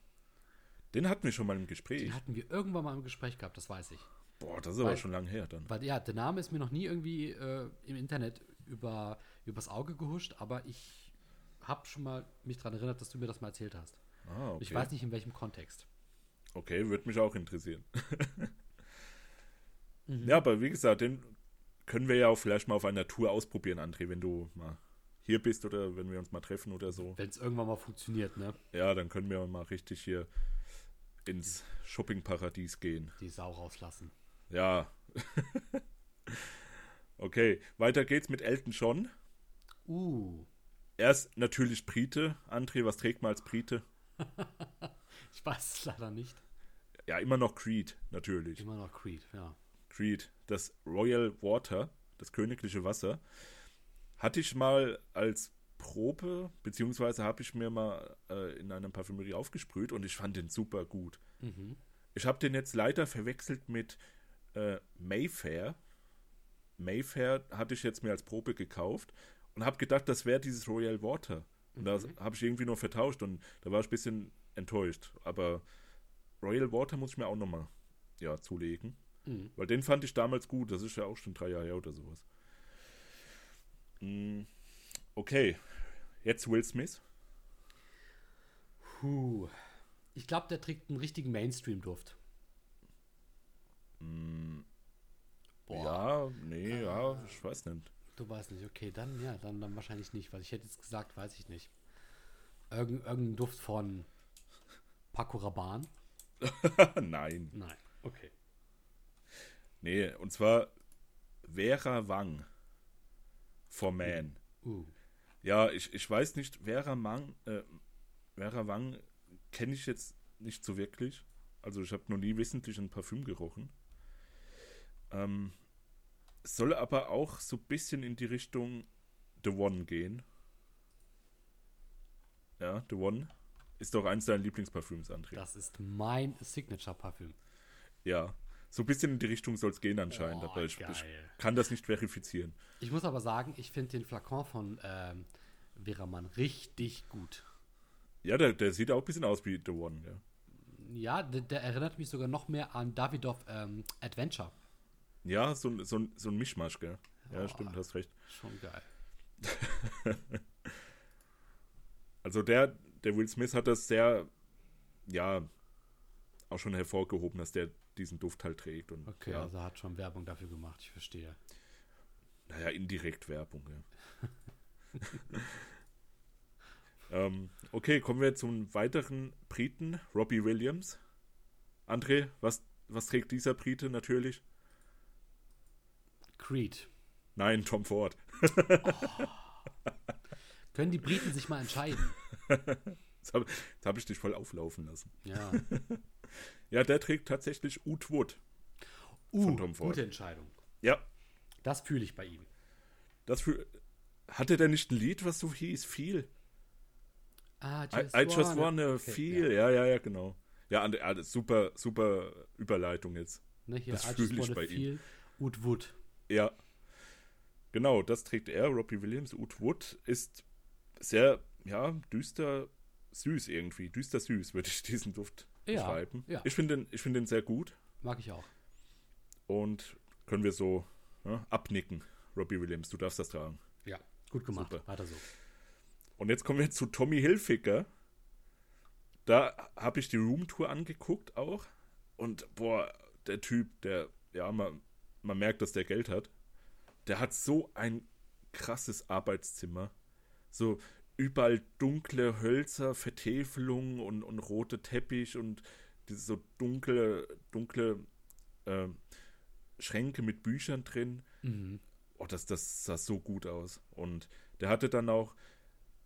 den hatten wir schon mal im Gespräch. Den hatten wir irgendwann mal im Gespräch gehabt, das weiß ich. Boah, das ist aber Weil- schon lange her dann. Weil ja, der Name ist mir noch nie irgendwie äh, im Internet über, übers Auge gehuscht, aber ich habe schon mal mich daran erinnert, dass du mir das mal erzählt hast. Ah, okay. Ich weiß nicht in welchem Kontext. Okay, würde mich auch interessieren. Mhm. Ja, aber wie gesagt, den können wir ja auch vielleicht mal auf einer Tour ausprobieren, André, wenn du mal hier bist oder wenn wir uns mal treffen oder so. Wenn es irgendwann mal funktioniert, ne? Ja, dann können wir mal richtig hier ins Shoppingparadies gehen. Die Sau rauslassen. Ja. okay, weiter geht's mit Elton John. Uh, Er ist natürlich Brite. André, was trägt man als Brite? ich weiß es leider nicht. Ja, immer noch Creed, natürlich. Immer noch Creed, ja. Creed, das Royal Water, das königliche Wasser, hatte ich mal als Probe, beziehungsweise habe ich mir mal äh, in einer Parfümerie aufgesprüht und ich fand den super gut. Mhm. Ich habe den jetzt leider verwechselt mit äh, Mayfair. Mayfair hatte ich jetzt mir als Probe gekauft und habe gedacht, das wäre dieses Royal Water. Und das habe ich irgendwie nur vertauscht und da war ich ein bisschen enttäuscht. Aber Royal Water muss ich mir auch nochmal ja, zulegen. Mhm. Weil den fand ich damals gut. Das ist ja auch schon drei Jahre her oder sowas. Mm, Okay. Jetzt Will Smith. Puh. Ich glaube, der trägt einen richtigen Mainstream-Duft. Boah. Ja, nee, ja, ich weiß nicht. Du weißt nicht, okay, dann ja, dann, dann wahrscheinlich nicht, weil ich hätte jetzt gesagt, weiß ich nicht. Irgend, irgendein Duft von Paco Rabanne? Nein. Nein, okay. Nee, und zwar Vera Wang. For Man. Uh, Ja, ich, ich weiß nicht, Vera Wang, äh, Vera Wang kenne ich jetzt nicht so wirklich. Also ich habe noch nie wissentlich ein Parfüm gerochen. Ähm, soll aber auch so ein bisschen in die Richtung The One gehen. Ja, The One ist doch eins deiner Lieblingsparfüms, André. das ist mein Signature-Parfüm. Ja, so ein bisschen in die Richtung soll es gehen anscheinend, Oh, aber ich, ich kann das nicht verifizieren. Ich muss aber sagen, ich finde den Flakon von ähm, Vera Mann richtig gut. Ja, der, der sieht auch ein bisschen aus wie The One, ja. Ja, der, der erinnert mich sogar noch mehr an Davidoff ähm, Adventure. Ja, so, ein- so, so ein Mischmasch, gell? Ja, Oh. stimmt, hast recht. Schon geil. Also der, der Will Smith hat das sehr, ja, auch schon hervorgehoben, dass der diesen Duft halt trägt. Und, Okay, ja, also er hat schon Werbung dafür gemacht, ich verstehe. Naja, indirekt Werbung, ja. ähm, okay, kommen wir zum weiteren Briten, Robbie Williams. André, was, was trägt dieser Brite natürlich? Creed. Nein, Tom Ford. Können die Briten sich mal entscheiden? Jetzt habe hab ich dich voll auflaufen lassen. Ja. Ja, der trägt tatsächlich Oud Wood. Uh, Von Tom Ford. gute Entscheidung. Ja, Das fühle ich bei ihm. das für. Hatte der nicht ein Lied, was so hieß? Viel. Ah, I, I just wanna Okay, feel. Ja. ja, ja, genau. Ja, and, ah, super, super Überleitung jetzt. Ne, hier, Das fühle just ich wanna bei ihm. feel Wood Wood. Ja. Genau, das trägt er, Robbie Williams. Oud Wood ist sehr, ja, düster süß irgendwie. Düster süß würde ich diesen Duft Ja, beschreiben. ja. Ich finde den, ich find den sehr gut Mag ich auch. und können wir so ja, abnicken. Robbie Williams, du darfst das tragen. Ja, gut gemacht. Super. Weiter so. Und jetzt kommen wir zu Tommy Hilfiger. Da habe ich die Roomtour angeguckt auch. Und boah, der Typ, der, ja, man, man merkt, dass der Geld hat. Der hat so ein krasses Arbeitszimmer. So überall dunkle Hölzer, Vertäfelungen und, und rote Teppich und diese so dunkle, dunkle ähm, Schränke mit Büchern drin. Mhm. Oh, das, das sah so gut aus. Und der hatte dann auch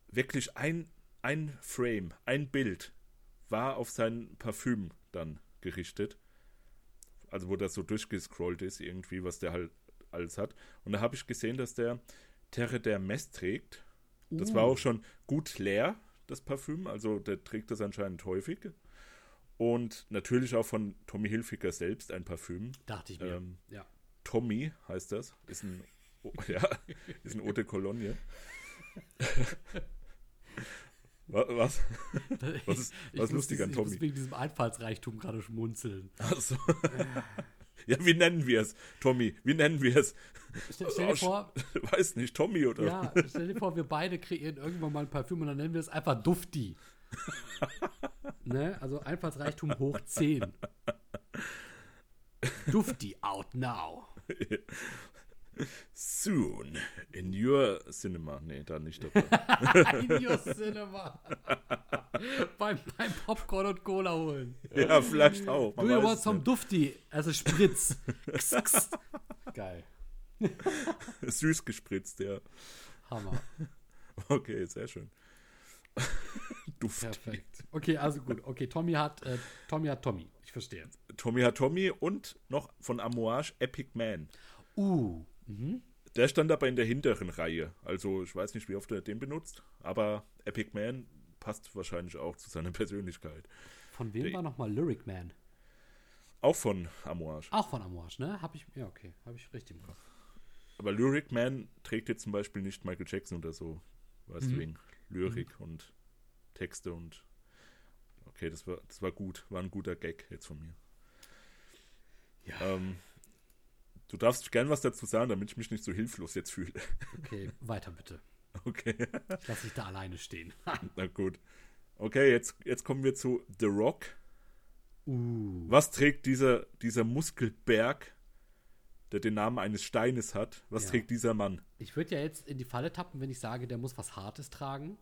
wirklich ein, ein Frame, ein Bild war auf sein Parfüm dann gerichtet. Also wo das so durchgescrollt ist, irgendwie, was der halt alles hat. Und da habe ich gesehen, dass der Terre der Mess trägt. Das war Uh. auch schon gut leer, das Parfüm. Also der trägt das anscheinend häufig. Und natürlich auch von Tommy Hilfiger selbst ein Parfüm. Dachte ich mir. Ähm, ja. Tommy heißt das. Ist ein, ja, ist ein Eau de Cologne. Wa- Was? Was ist, was ist lustig an dies- Ich muss Tommy? wegen diesem Einfallsreichtum gerade schmunzeln. Also, ja, wie nennen wir es? Tommy, wie nennen wir es? Stell, stell dir Oh, vor, Weiß nicht, Tommy oder? ja, stell dir vor, wir beide kreieren irgendwann mal ein Parfüm und dann nennen wir es einfach Dufti. ne? Also Einfallsreichtum hoch 10. Dufti out now. Soon in your cinema. Nee, da nicht dabei. In your cinema. beim, beim Popcorn und Cola holen. ja, vielleicht auch. Do you want some Dufti? Also Spritz. Kss, kss. Geil. Süß gespritzt, ja. Hammer. Okay, sehr schön. Duft. Perfekt. Okay, also gut. Okay, Tommy hat, äh, Tommy hat Tommy. Ich verstehe. Tommy hat Tommy und noch von Amouage Epic Man. Uh. Mhm. Der stand aber in der hinteren Reihe. Also ich weiß nicht, wie oft er den benutzt, aber Epic Man passt wahrscheinlich auch zu seiner Persönlichkeit. Von wem Der- war nochmal Lyric Man? Auch von Amouage. Auch von Amouage, ne? Hab ich, ja, okay. Habe ich richtig im Kopf. Aber Lyric Man trägt jetzt zum Beispiel nicht Michael Jackson oder so. Weißt du, Mhm. wegen Lyrik und Texte und. Okay, das war, das war gut. War ein guter Gag jetzt von mir. Ja. Ähm, du darfst gern was dazu sagen, damit ich mich nicht so hilflos jetzt fühle. Okay, weiter bitte. Okay, Ich lasse dich da alleine stehen. na gut. Okay, jetzt, jetzt kommen wir zu The Rock. uh. Was trägt dieser, dieser Muskelberg, der den Namen eines Steines hat? Was Ja. trägt dieser Mann? Ich würde ja jetzt in die Falle tappen, wenn ich sage, der muss was Hartes tragen.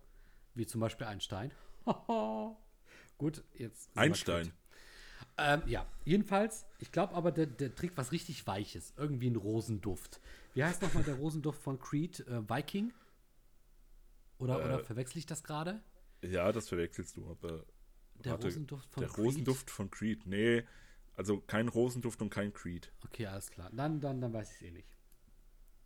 Wie zum Beispiel ein Stein. Gut, jetzt. Einstein. quitt. Ähm, ja, jedenfalls, ich glaube aber, der, der trägt was richtig Weiches. Irgendwie ein Rosenduft. Wie heißt nochmal der Rosenduft von Creed? Äh, Viking? Oder, oder Äh, verwechsel ich das gerade? Ja, das verwechselst du, aber. Der warte, Rosenduft von Der Creed? Rosenduft von Creed. Nee, also kein Rosenduft und kein Creed. Okay, alles klar. Dann, dann, dann weiß ich es eh nicht.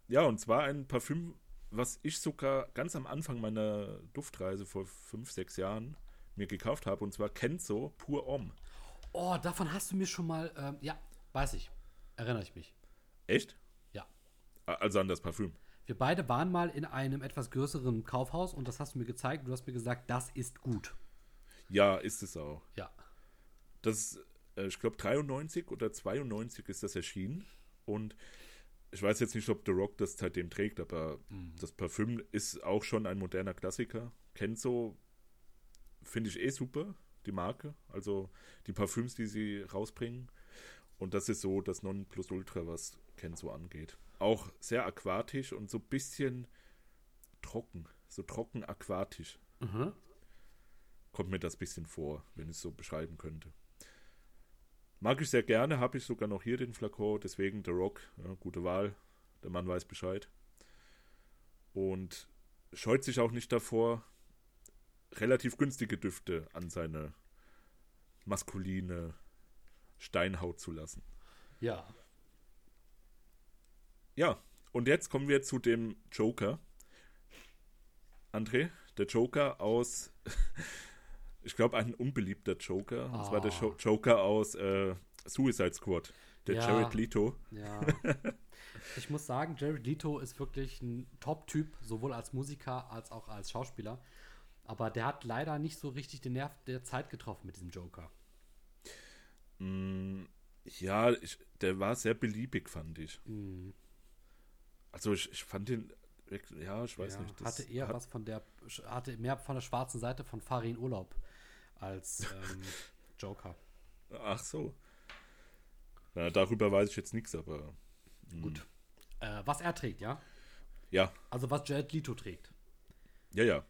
Ja, und zwar ein Parfüm, was ich sogar ganz am Anfang meiner Duftreise vor fünf, sechs Jahren mir gekauft habe, und zwar Kenzo Pur Homme. Oh, davon hast du mir schon mal. Ähm, ja, weiß ich. Erinnere ich mich. Echt? Ja. Also an das Parfüm. Wir beide waren mal in einem etwas größeren Kaufhaus und das hast du mir gezeigt. Du hast mir gesagt, das ist gut. Ja, ist es auch. Ja. Das, äh, ich glaube, 93 oder 92 ist das erschienen. Und ich weiß jetzt nicht, ob The Rock das seitdem trägt, aber das Parfüm ist auch schon ein moderner Klassiker. Kenzo finde ich eh super. Die Marke, also die Parfüms, die sie rausbringen. Und das ist so das Nonplusultra, was Kenzo angeht. Auch sehr aquatisch und so ein bisschen trocken, so trocken aquatisch. Mhm. Kommt mir das bisschen vor, wenn ich es so beschreiben könnte. Mag ich sehr gerne, habe ich sogar noch hier den Flakon, deswegen The Rock, ja, gute Wahl. Der Mann weiß Bescheid. Und scheut sich auch nicht davor, relativ günstige Düfte an seine maskuline Steinhaut zu lassen. Ja. Ja, und jetzt kommen wir zu dem Joker. André, der Joker aus, ich glaube, ein unbeliebter Joker. Und zwar der Ah. Jo- Joker aus äh, Suicide Squad. Der Ja. Jared Leto. Ja. ich muss sagen, Jared Leto ist wirklich ein Top-Typ, sowohl als Musiker als auch als Schauspieler. Aber der hat leider nicht so richtig den Nerv der Zeit getroffen mit diesem Joker. Mm, ja, ich, der war sehr beliebig, fand ich. Mhm. Also ich, ich fand den, ja, ich weiß ja, nicht. hatte eher hat- was von der, hatte mehr von der schwarzen Seite von Farin Urlaub als ähm, Joker. Ach so. Na, darüber weiß ich jetzt nichts, aber Gut. Äh, was er trägt, ja? ja, Also was Jared Leto trägt. ja, ja.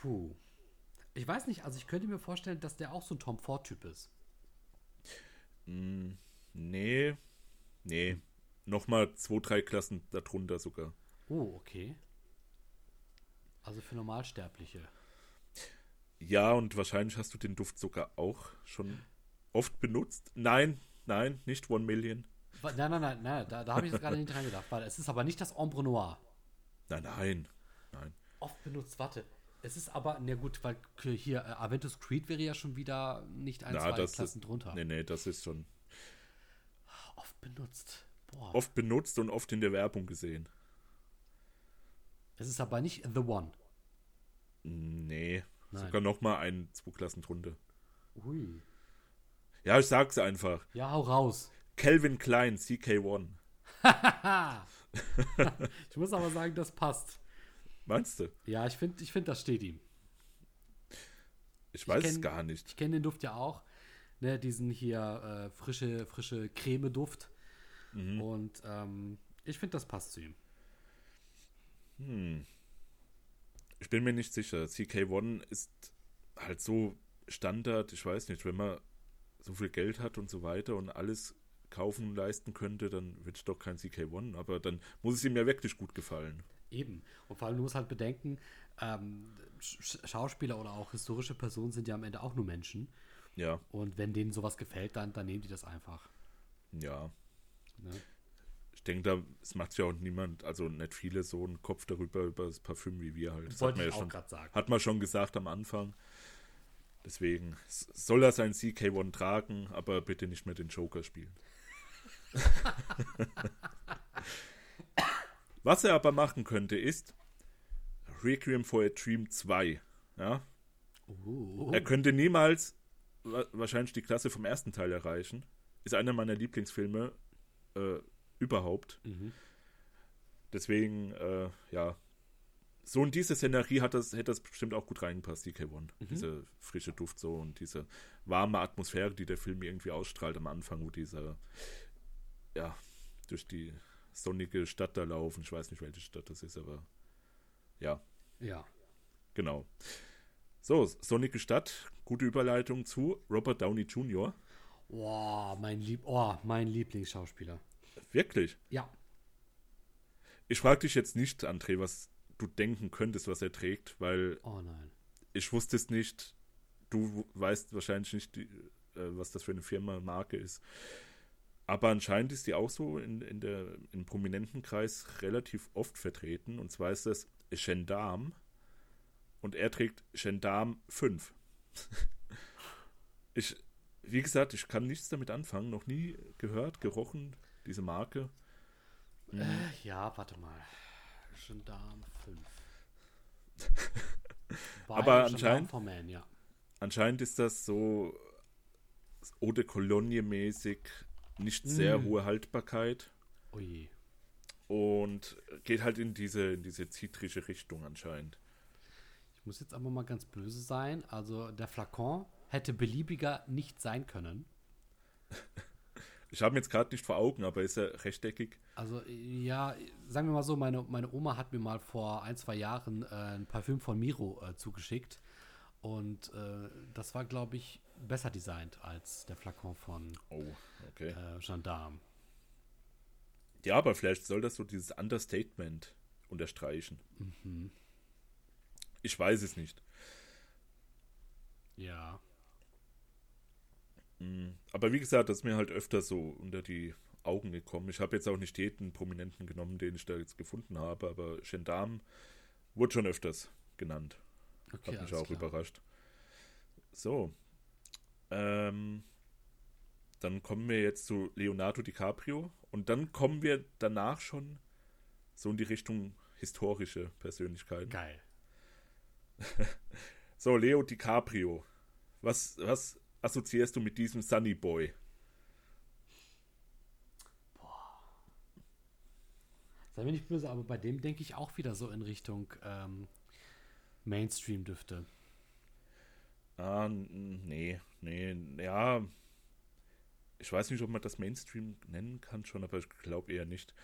Puh. Ich weiß nicht, also ich könnte mir vorstellen, dass der auch so ein Tom Ford-Typ ist. Mm, nee, nee. Nochmal zwei, drei Klassen darunter sogar. Oh, okay. Also für Normalsterbliche. Ja, und wahrscheinlich hast du den Duft sogar auch schon oft benutzt. Nein, nein, nicht One Million. Nein, nein, nein, nein, da, da habe ich jetzt gerade nicht dran gedacht, weil es ist aber nicht das Ombre Noir. Nein, nein, nein. Oft benutzt, warte. Es ist aber, na gut, weil hier äh, Aventus Creed wäre ja schon wieder nicht ein, Na, zwei Klassen ist, drunter. Nee, nee, das ist schon Oft benutzt. Boah. oft benutzt und oft in der Werbung gesehen. Es ist aber nicht The One. Nee, Nein. sogar nochmal ein, zwei Klassen drunter. Ui. Ja, ich sag's einfach. Ja, hau raus. Calvin Klein, CK1. Ich muss aber sagen, das passt. Meinst du? Ja, ich finde, ich find, das steht ihm. Ich weiß es kenn- gar nicht. Ich kenne den Duft ja auch. Ne, diesen hier äh, frische, frische Creme-Duft. Mhm. Und ähm, ich finde, das passt zu ihm. Hm. Ich bin mir nicht sicher. CK1 ist halt so Standard, ich weiß nicht, wenn man so viel Geld hat und so weiter und alles kaufen und leisten könnte, dann wird es doch kein CK1, aber dann muss es ihm ja wirklich gut gefallen. Eben. Und vor allem, du musst halt bedenken, ähm, Sch Sch- Schauspieler oder auch historische Personen sind ja am Ende auch nur Menschen. Ja, Und wenn denen sowas gefällt, dann, dann nehmen die das einfach. ja. Ne? Ich denke, da es macht ja auch niemand, also nicht viele so einen Kopf darüber, über das Parfüm wie wir halt. Das Wollte hat man ich ja auch schon, gerade sagen. hat man schon gesagt am Anfang. Deswegen soll er sein CK1 tragen, aber bitte nicht mehr den Joker spielen. Was er aber machen könnte, ist Requiem for a Dream 2. Ja? Uh, Er könnte niemals wa- wahrscheinlich die Klasse vom ersten Teil erreichen. Ist einer meiner Lieblingsfilme äh, überhaupt. Mhm. Deswegen, äh, ja. So in diese Szenerie hat das, hätte das bestimmt auch gut reingepasst, die K1. Diese frische Duft so und diese warme Atmosphäre, die der Film irgendwie ausstrahlt am Anfang, wo dieser, ja, durch die sonnige Stadt da laufen. Ich weiß nicht, welche Stadt das ist, aber ja, Ja. genau. So, sonnige Stadt, gute Überleitung zu Robert Downey Jr. Oh, mein, Lieb oh, mein Lieblingsschauspieler. Wirklich. Ja. Ich frage dich jetzt nicht, André, was du denken könntest, was er trägt, weil Oh nein. ich wusste es nicht. Du weißt wahrscheinlich nicht, äh, was das für eine Firma, Marke ist. Aber anscheinend ist die auch so in, in der, im prominenten Kreis relativ oft vertreten. Und zwar ist das Gendarme. Und er trägt Gendarme 5. ich, wie gesagt, ich kann nichts damit anfangen. Noch nie gehört, gerochen, diese Marke. Äh, ja, warte mal. Gendarme 5. Aber anscheinend- Man, ja. Anscheinend ist das so Eau de Cologne mäßig, nicht sehr Mm. hohe Haltbarkeit Oh je. und geht halt in diese, in diese zitrische Richtung anscheinend. Ich muss jetzt aber mal ganz böse sein. Also der Flakon hätte beliebiger nicht sein können. Ich habe ihn jetzt gerade nicht vor Augen, aber ist er rechteckig? Also ja, sagen wir mal so, meine, meine Oma hat mir mal vor ein, zwei Jahren äh, ein Parfüm von Miro äh, zugeschickt. Und äh, das war, glaube ich, besser designt als der Flakon von Oh, okay. äh, Gendarme. Ja, aber vielleicht soll das so dieses Understatement unterstreichen. Mhm. Ich weiß es nicht. Ja. Mm, Aber wie gesagt, das ist mir halt öfter so unter die Augen gekommen. Ich habe jetzt auch nicht jeden Prominenten genommen, den ich da jetzt gefunden habe, aber Gendarme wurde schon öfters genannt. Okay, Hat mich auch klar. überrascht. So. Ähm, dann kommen wir jetzt zu Leonardo DiCaprio und dann kommen wir danach schon so in die Richtung historische Persönlichkeiten. Geil. So, Leo DiCaprio. Was, was assoziierst du mit diesem Sunny Boy? Sei mir nicht böse, aber bei dem denke ich auch wieder so in Richtung ähm, Mainstream-Düfte. Ah, nee, nee, ja. Ich weiß nicht, ob man das Mainstream nennen kann schon, aber ich glaube eher nicht.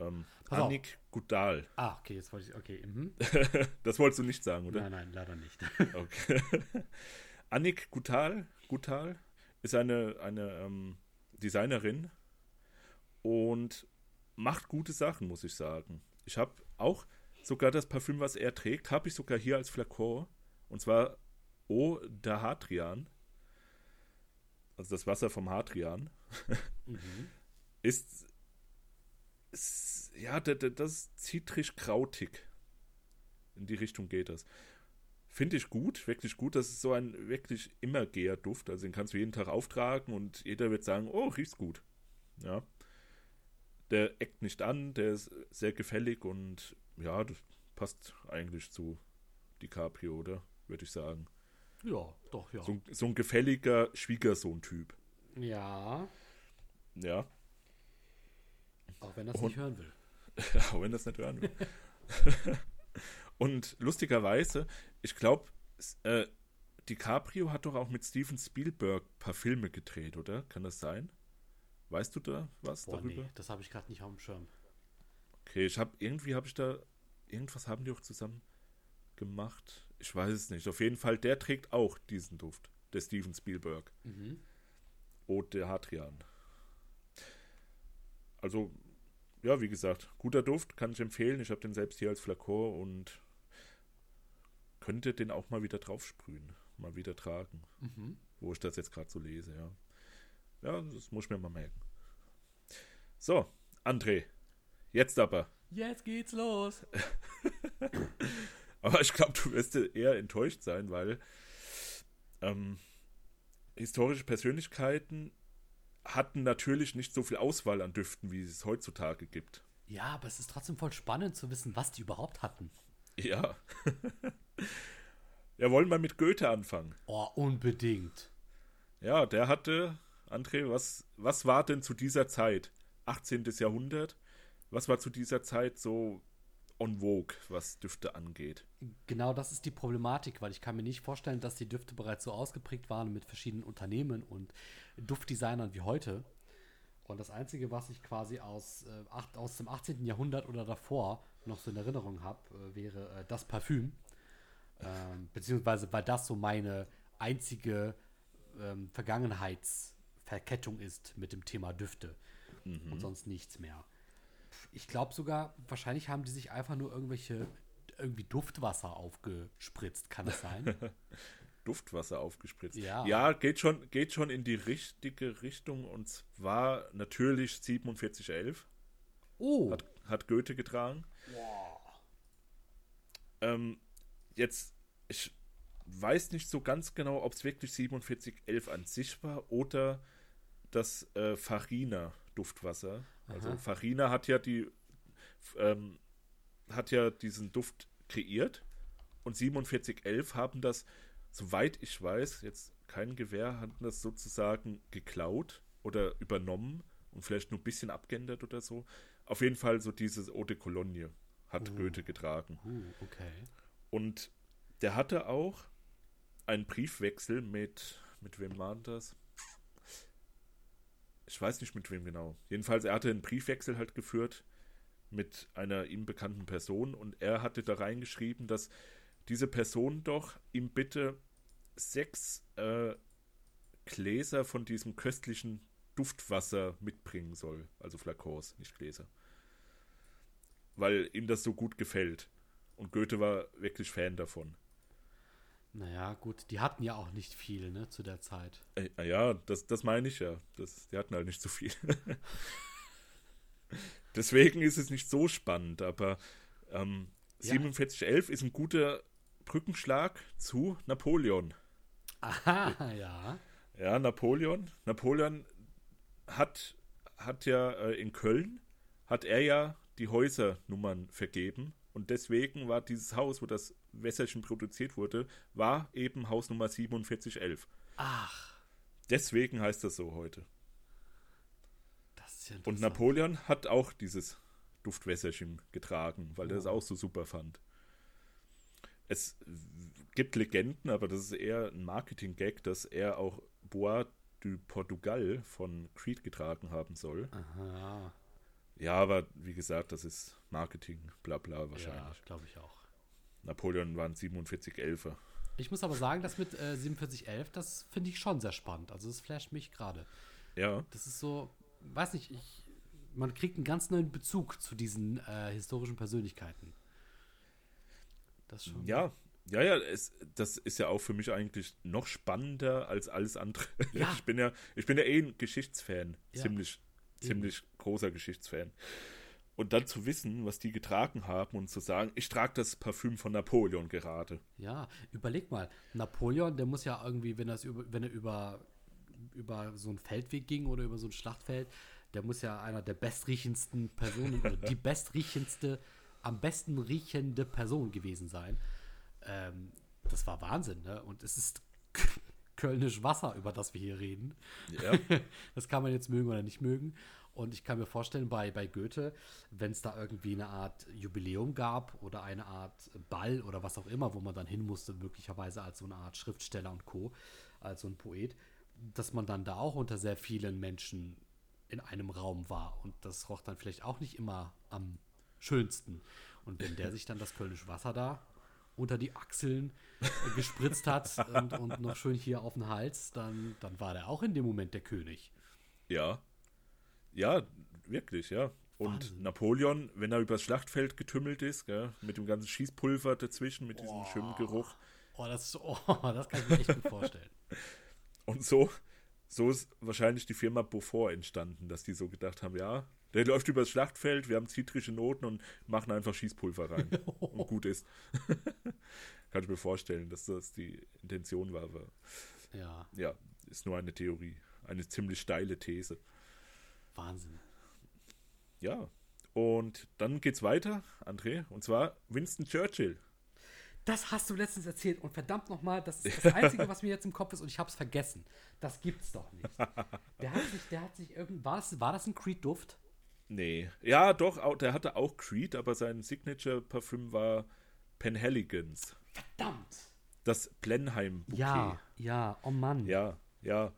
Ähm, Pass auf. Gudal. Ah, okay, jetzt wollte ich. Okay, mhm. Das wolltest du nicht sagen, oder? Nein, nein, leider nicht. Okay. Annik Gutal, Gutal ist eine, eine ähm, Designerin und macht gute Sachen, muss ich sagen. Ich habe auch sogar das Parfüm, was er trägt, habe ich sogar hier als Flakon. Und zwar O der Hadrian. Also das Wasser vom Hadrian. mhm. Ist, ist ja, das, das ist zitrisch-krautig. In die Richtung geht das. Finde ich gut, wirklich gut. Das ist so ein wirklich immergeher Duft. Also den kannst du jeden Tag auftragen und jeder wird sagen, oh, riecht's gut. Ja. Der eckt nicht an, der ist sehr gefällig und ja, das passt eigentlich zu DiCaprio, oder? Würde ich sagen. Ja, doch, ja. So, ein- so ein gefälliger Schwiegersohn-Typ. Ja, Ja. auch wenn das Und- nicht hören will. Auch wenn das nicht hören will. Und lustigerweise, ich glaube, äh, DiCaprio hat doch auch mit Steven Spielberg ein paar Filme gedreht, oder? Kann das sein? Weißt du da was Boah, darüber? nee, das habe ich gerade nicht auf dem Schirm. Okay, ich habe irgendwie habe ich da irgendwas haben die auch zusammen gemacht. Ich weiß es nicht. Auf jeden Fall, der trägt auch diesen Duft, der Steven Spielberg. Mhm. Ode der Hadrian. Also, ja, wie gesagt, guter Duft, kann ich empfehlen. Ich habe den selbst hier als Flakon und könnte den auch mal wieder draufsprühen, mal wieder tragen, Mhm. wo ich das jetzt gerade so lese, ja. Ja, das muss ich mir mal merken. So, André, jetzt aber. Jetzt geht's los. Aber ich glaube, du wirst eher enttäuscht sein, weil ähm, historische Persönlichkeiten hatten natürlich nicht so viel Auswahl an Düften, wie es heutzutage gibt. Ja, aber es ist trotzdem voll spannend zu wissen, was die überhaupt hatten. Ja. ja, wollen wir mit Goethe anfangen? Oh, unbedingt. Ja, der hatte, André, was, was war denn zu dieser Zeit? 18. Jahrhundert? Was war zu dieser Zeit so on vogue, was Düfte angeht? Genau das ist die Problematik, weil ich kann mir nicht vorstellen, dass die Düfte bereits so ausgeprägt waren mit verschiedenen Unternehmen und Duftdesignern wie heute. Und das Einzige, was ich quasi aus, äh, acht, aus dem 18. Jahrhundert oder davor noch so in Erinnerung habe, äh, wäre äh, das Parfüm. Ähm, beziehungsweise weil das so meine einzige ähm, Vergangenheitsverkettung ist mit dem Thema Düfte. Und sonst nichts mehr. Ich glaube sogar, wahrscheinlich haben die sich einfach nur irgendwelche irgendwie Duftwasser aufgespritzt, kann es sein? Duftwasser aufgespritzt. Ja. ja geht, schon, geht schon in die richtige Richtung und zwar natürlich 4711 Oh, hat, hat Goethe getragen. Ähm, jetzt, ich weiß nicht so ganz genau, ob es wirklich 4711 an sich war oder das äh, Farina Duftwasser. Also Aha. Farina hat ja die ähm, hat ja diesen Duft kreiert und 4711 haben das, soweit ich weiß, jetzt kein Gewehr, hatten das sozusagen geklaut oder übernommen und vielleicht nur ein bisschen abgeändert oder so. Auf jeden Fall so dieses Eau de Cologne hat Oh. Goethe getragen. uh, okay. Und der hatte auch einen Briefwechsel mit, Mit wem war das? Ich weiß nicht mit wem genau. Jedenfalls, er hatte einen Briefwechsel halt geführt mit einer ihm bekannten Person und er hatte da reingeschrieben, dass diese Person doch ihm bitte sechs äh, Gläser von diesem köstlichen Duftwasser mitbringen soll. Also Flakons, nicht Gläser. Weil ihm das so gut gefällt. Und Goethe war wirklich Fan davon. Naja, gut, die hatten ja auch nicht viel, ne, zu der Zeit. Äh, ja, das, das meine ich ja. Das, die hatten halt nicht so viel. Deswegen ist es nicht so spannend, aber ähm, ja. 4711 ist ein guter Brückenschlag zu Napoleon. Aha, ja. Ja, Napoleon. Napoleon hat, hat ja äh, in Köln, hat er ja die Häusernummern vergeben. Und deswegen war dieses Haus, wo das Wässerchen produziert wurde, war eben Hausnummer 4711. Ach. Deswegen heißt das so heute. Das ja Und Napoleon hat auch dieses Duftwässerchen getragen, weil oh. er es auch so super fand. Es gibt Legenden, aber das ist eher ein Marketing-Gag, dass er auch Bois du Portugal von Creed getragen haben soll. Aha. Ja, aber wie gesagt, das ist Marketing, bla bla wahrscheinlich. Ja, glaube ich auch. Napoleon waren 4711er. Ich muss aber sagen, das mit äh, 4711, das finde ich schon sehr spannend. Also das flasht mich gerade. Ja. Das ist so, weiß nicht, ich, man kriegt einen ganz neuen Bezug zu diesen äh, historischen Persönlichkeiten. Das schon. Ja, ja, ja, es, das ist ja auch für mich eigentlich noch spannender als alles andere. Ja. Ich bin ja, ich bin ja eh ein Geschichtsfan, ja. ziemlich, ziemlich großer Geschichtsfan. Und dann zu wissen, was die getragen haben und zu sagen, ich trage das Parfüm von Napoleon gerade. Ja, überleg mal, Napoleon, der muss ja irgendwie, wenn, das über, wenn er über, über so einen Feldweg ging oder über so ein Schlachtfeld, der muss ja einer der bestriechendsten Personen oder die bestriechendste, am besten riechende Person gewesen sein. Ähm, das war Wahnsinn, ne? Und es ist kölnisch Wasser, über das wir hier reden. Ja. das kann man jetzt mögen oder nicht mögen. Und ich kann mir vorstellen, bei, bei Goethe, wenn es da irgendwie eine Art Jubiläum gab oder eine Art Ball oder was auch immer, wo man dann hin musste, möglicherweise als so eine Art Schriftsteller und Co., als so ein Poet, dass man dann da auch unter sehr vielen Menschen in einem Raum war. Und das roch dann vielleicht auch nicht immer am schönsten. Und wenn der sich dann das kölnische Wasser da unter die Achseln äh, gespritzt hat und, und, noch schön hier auf den Hals, dann, dann war der auch in dem Moment der König. Ja. Ja, wirklich, ja. Und Wahnsinn. Napoleon, wenn er übers Schlachtfeld getümmelt ist, gell, mit dem ganzen Schießpulver dazwischen, mit diesem oh. schönen Geruch. Oh das, oh, das kann ich mir echt gut vorstellen. Und so, so ist wahrscheinlich die Firma Beaufort entstanden, dass die so gedacht haben, ja, der läuft übers Schlachtfeld, wir haben zitrische Noten und machen einfach Schießpulver rein. und gut ist. Kann ich mir vorstellen, dass das die Intention war. Aber ja. Ja, ist nur eine Theorie. Eine ziemlich steile These. Wahnsinn. Ja. Und dann geht's weiter, André, und zwar Winston Churchill. Das hast du letztens erzählt und verdammt nochmal, das ist das Einzige, was mir jetzt im Kopf ist und ich hab's vergessen. Das gibt's doch nicht. Der hat sich, der hat sich irgend, war das, war das ein Creed-Duft? Nee. Ja, doch, der hatte auch Creed, aber sein Signature-Parfüm war Penhaligons. Verdammt! Das Blenheim-Bouquet. Ja, ja, oh Mann. Ja, ja.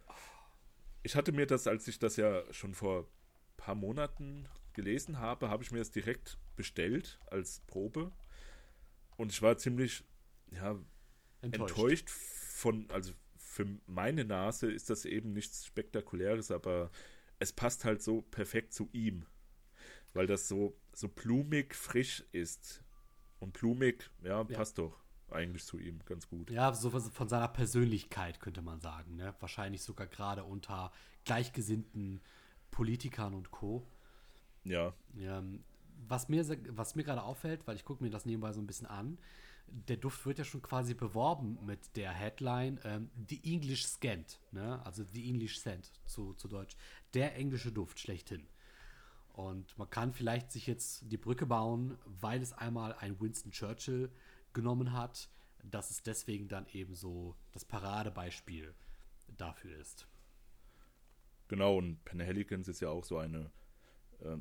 Ich hatte mir das, als ich das ja schon vor ein paar Monaten gelesen habe, habe ich mir das direkt bestellt als Probe. Und ich war ziemlich, ja, enttäuscht, enttäuscht von, also für meine Nase ist das eben nichts Spektakuläres, aber es passt halt so perfekt zu ihm weil das so, so blumig frisch ist. Und blumig, ja, passt ja. doch eigentlich zu ihm ganz gut. Ja, so von seiner Persönlichkeit könnte man sagen. Ne? Wahrscheinlich sogar gerade unter gleichgesinnten Politikern und Co. Ja. ja was mir, was mir gerade auffällt, weil ich gucke mir das nebenbei so ein bisschen an, der Duft wird ja schon quasi beworben mit der Headline ähm, The English Scent, ne? also The English Scent zu, zu Deutsch. Der englische Duft schlechthin. Und man kann vielleicht sich jetzt die Brücke bauen, weil es einmal ein Winston Churchill genommen hat, dass es deswegen dann eben so das Paradebeispiel dafür ist. Genau, und Penhaligons ist ja auch so eine äh,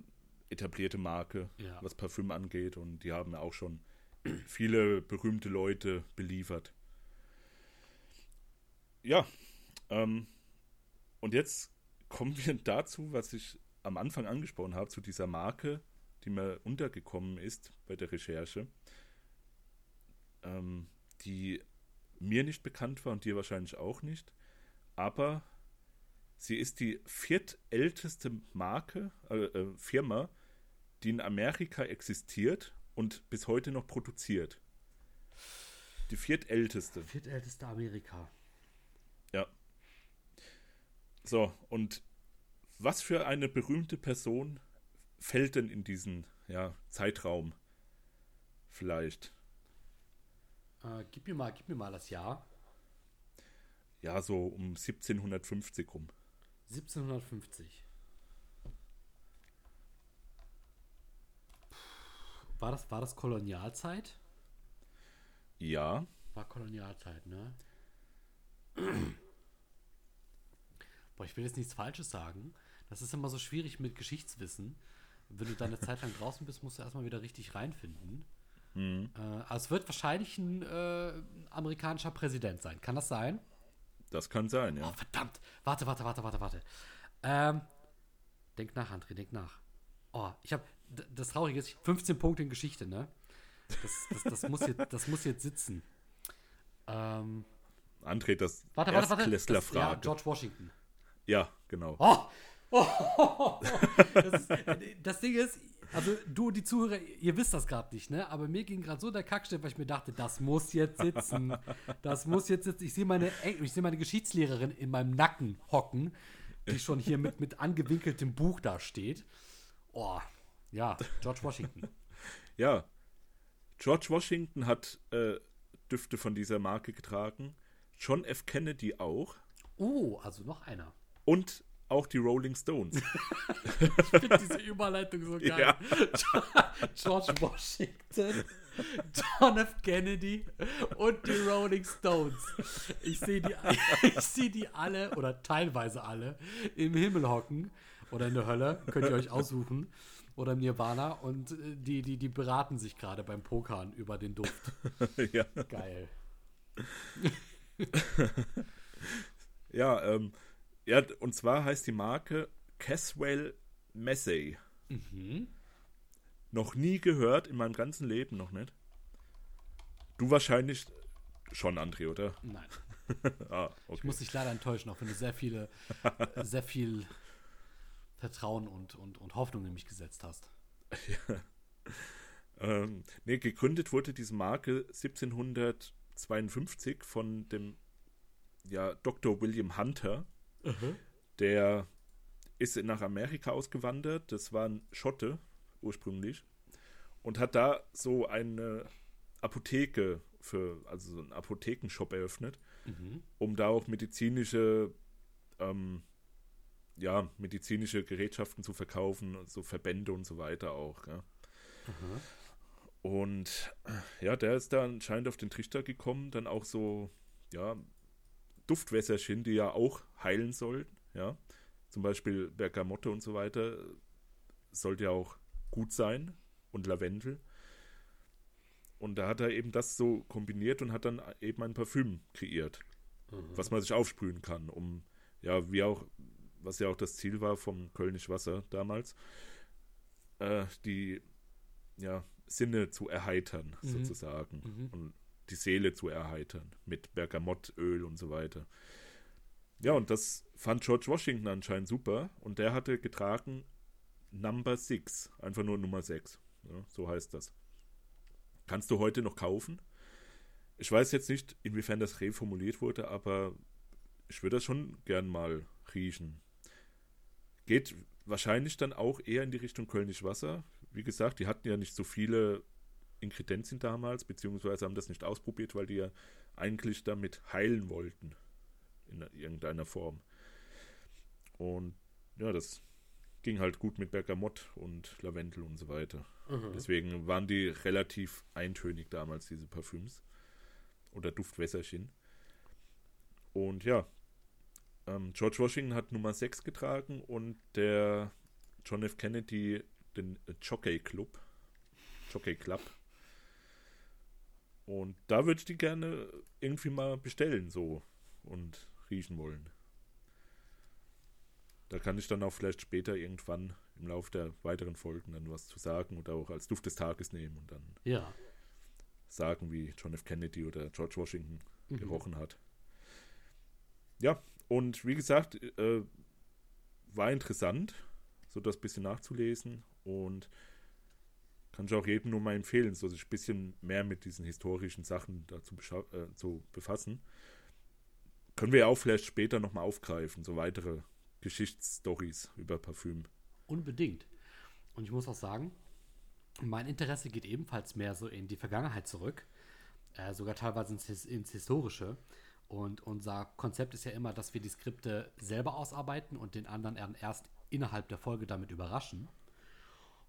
etablierte Marke, ja. was Parfüm angeht. Und die haben ja auch schon viele berühmte Leute beliefert. Ja, Ähm, und jetzt kommen wir dazu, was ich am Anfang angesprochen habe, zu dieser Marke, die mir untergekommen ist bei der Recherche, ähm, die mir nicht bekannt war und dir wahrscheinlich auch nicht. Aber sie ist die viertälteste Marke, äh, äh, Firma, die in Amerika existiert und bis heute noch produziert. Die viertälteste. Viertälteste Amerika. Ja. So, und was für eine berühmte Person fällt denn in diesen ja, Zeitraum? Vielleicht. Äh, gib, mir mal, gib mir mal das Jahr. Ja, so um 1750 rum. 1750. War das, war das Kolonialzeit? Ja, War Kolonialzeit, ne? Boah, ich will jetzt nichts Falsches sagen. Das ist immer so schwierig mit Geschichtswissen. Wenn du deine Zeit lang draußen bist, musst du erstmal wieder richtig reinfinden. Äh, also es wird wahrscheinlich ein äh, amerikanischer Präsident sein. Kann das sein? das kann sein, ja. Oh, verdammt. Warte, warte, warte, warte, warte. Ähm, denk nach, André, denk nach. Oh, ich habe das Traurige ist, 15 Punkte in Geschichte, ne? Das, das, das, muss, jetzt, das muss jetzt sitzen. Ähm, André, das warte, warte, warte. Das, ja. George Washington. Ja, genau. Oh! Oh. Das, ist, das Ding ist, also du und die Zuhörer, ihr wisst das gerade nicht, ne? Aber mir ging gerade so der Kackstift, weil ich mir dachte, das muss jetzt sitzen. Das muss jetzt sitzen. Ich sehe meine, ich sehe meine Geschichtslehrerin in meinem Nacken hocken, die schon hier mit, mit angewinkeltem Buch da steht. Oh, ja, George Washington. Ja. George Washington hat äh, Düfte von dieser Marke getragen. John F. Kennedy auch. Oh, also noch einer. Und auch die Rolling Stones. Ich finde diese Überleitung so geil. Ja. George Washington, John F. Kennedy und die Rolling Stones. Ich sehe die, ich sehe die alle oder teilweise alle im Himmel hocken oder in der Hölle, könnt ihr euch aussuchen. Oder im Nirvana und äh, die, die, die beraten sich gerade beim Pokern über den Duft. ja. Geil. Ja, ähm, ja, und zwar heißt die Marke Caswell Massey. Mhm. Noch nie gehört, in meinem ganzen Leben noch nicht. Du wahrscheinlich schon, André, oder? Nein. Ah, Ich okay. muss dich leider enttäuschen, auch wenn du sehr viele, sehr viel Vertrauen und, und, und Hoffnung in mich gesetzt hast. Ähm, nee, gegründet wurde diese Marke 1752 von dem ja, Dr. William Hunter. Der ist nach Amerika ausgewandert. Das war ein Schotte ursprünglich. Und hat da so eine Apotheke für, also so einen Apothekenshop eröffnet, um da auch medizinische, ähm, ja, medizinische Gerätschaften zu verkaufen, so Verbände und so weiter auch. Ja. Und äh, ja, der ist da anscheinend auf den Trichter gekommen, dann auch so, ja, Duftwässerchen, die ja auch heilen sollen, ja. Zum Beispiel Bergamotte und so weiter, sollte ja auch gut sein und Lavendel. Und da hat er eben das so kombiniert und hat dann eben ein Parfüm kreiert, was man sich aufsprühen kann, um, ja, wie auch, was ja auch das Ziel war vom Kölnisch Wasser damals, äh, die, ja, Sinne zu erheitern, Mhm. sozusagen. Mhm. Und die Seele zu erheitern mit Bergamottöl und so weiter. Ja, und das fand George Washington anscheinend super und der hatte getragen Number 6, einfach nur Nummer 6. Ja, so heißt das. Kannst du heute noch kaufen. Ich weiß jetzt nicht, inwiefern das reformuliert wurde, aber ich würde das schon gern mal riechen. Geht wahrscheinlich dann auch eher in die Richtung Kölnisch Wasser. Wie gesagt, die hatten ja nicht so viele Inkredenzien damals, beziehungsweise haben das nicht ausprobiert, weil die ja eigentlich damit heilen wollten. In irgendeiner Form. Und ja, das ging halt gut mit Bergamott und Lavendel und so weiter. Deswegen waren die relativ eintönig damals, diese Parfüms. Oder Duftwässerchen. Und ja, ähm, George Washington hat Nummer 6 getragen und der John F. Kennedy den Jockey Club. Jockey Club. Und da würde ich die gerne irgendwie mal bestellen, so. Und riechen wollen. Da kann ich dann auch vielleicht später irgendwann im Laufe der weiteren Folgen dann was zu sagen oder auch als Duft des Tages nehmen und dann Ja. sagen, wie John F. Kennedy oder George Washington Mhm. gerochen hat. Ja, und wie gesagt, äh, war interessant, so das bisschen nachzulesen und kann ich auch jedem nur mal empfehlen, so sich ein bisschen mehr mit diesen historischen Sachen dazu äh, zu befassen. Können wir ja auch vielleicht später nochmal aufgreifen, so weitere Geschichtsstories über Parfüm. Unbedingt. Und ich muss auch sagen, mein Interesse geht ebenfalls mehr so in die Vergangenheit zurück, äh, sogar teilweise ins, ins Historische. Und unser Konzept ist ja immer, dass wir die Skripte selber ausarbeiten und den anderen erst innerhalb der Folge damit überraschen.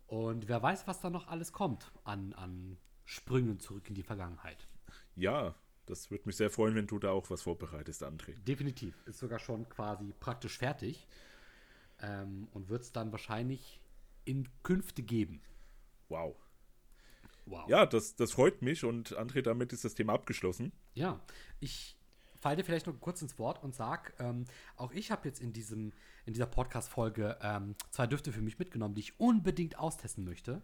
Und wer weiß, was da noch alles kommt an, an Sprüngen zurück in die Vergangenheit. Ja, das würde mich sehr freuen, wenn du da auch was vorbereitest, André. Definitiv. Ist sogar schon quasi praktisch fertig. Ähm, und wird es dann wahrscheinlich in Künfte geben. Wow. Wow. Ja, das, das freut mich und André, damit ist das Thema abgeschlossen. Ja, ich falle dir vielleicht noch kurz ins Wort und sag, ähm, auch ich habe jetzt in, diesem, in dieser Podcast-Folge ähm, zwei Düfte für mich mitgenommen, die ich unbedingt austesten möchte.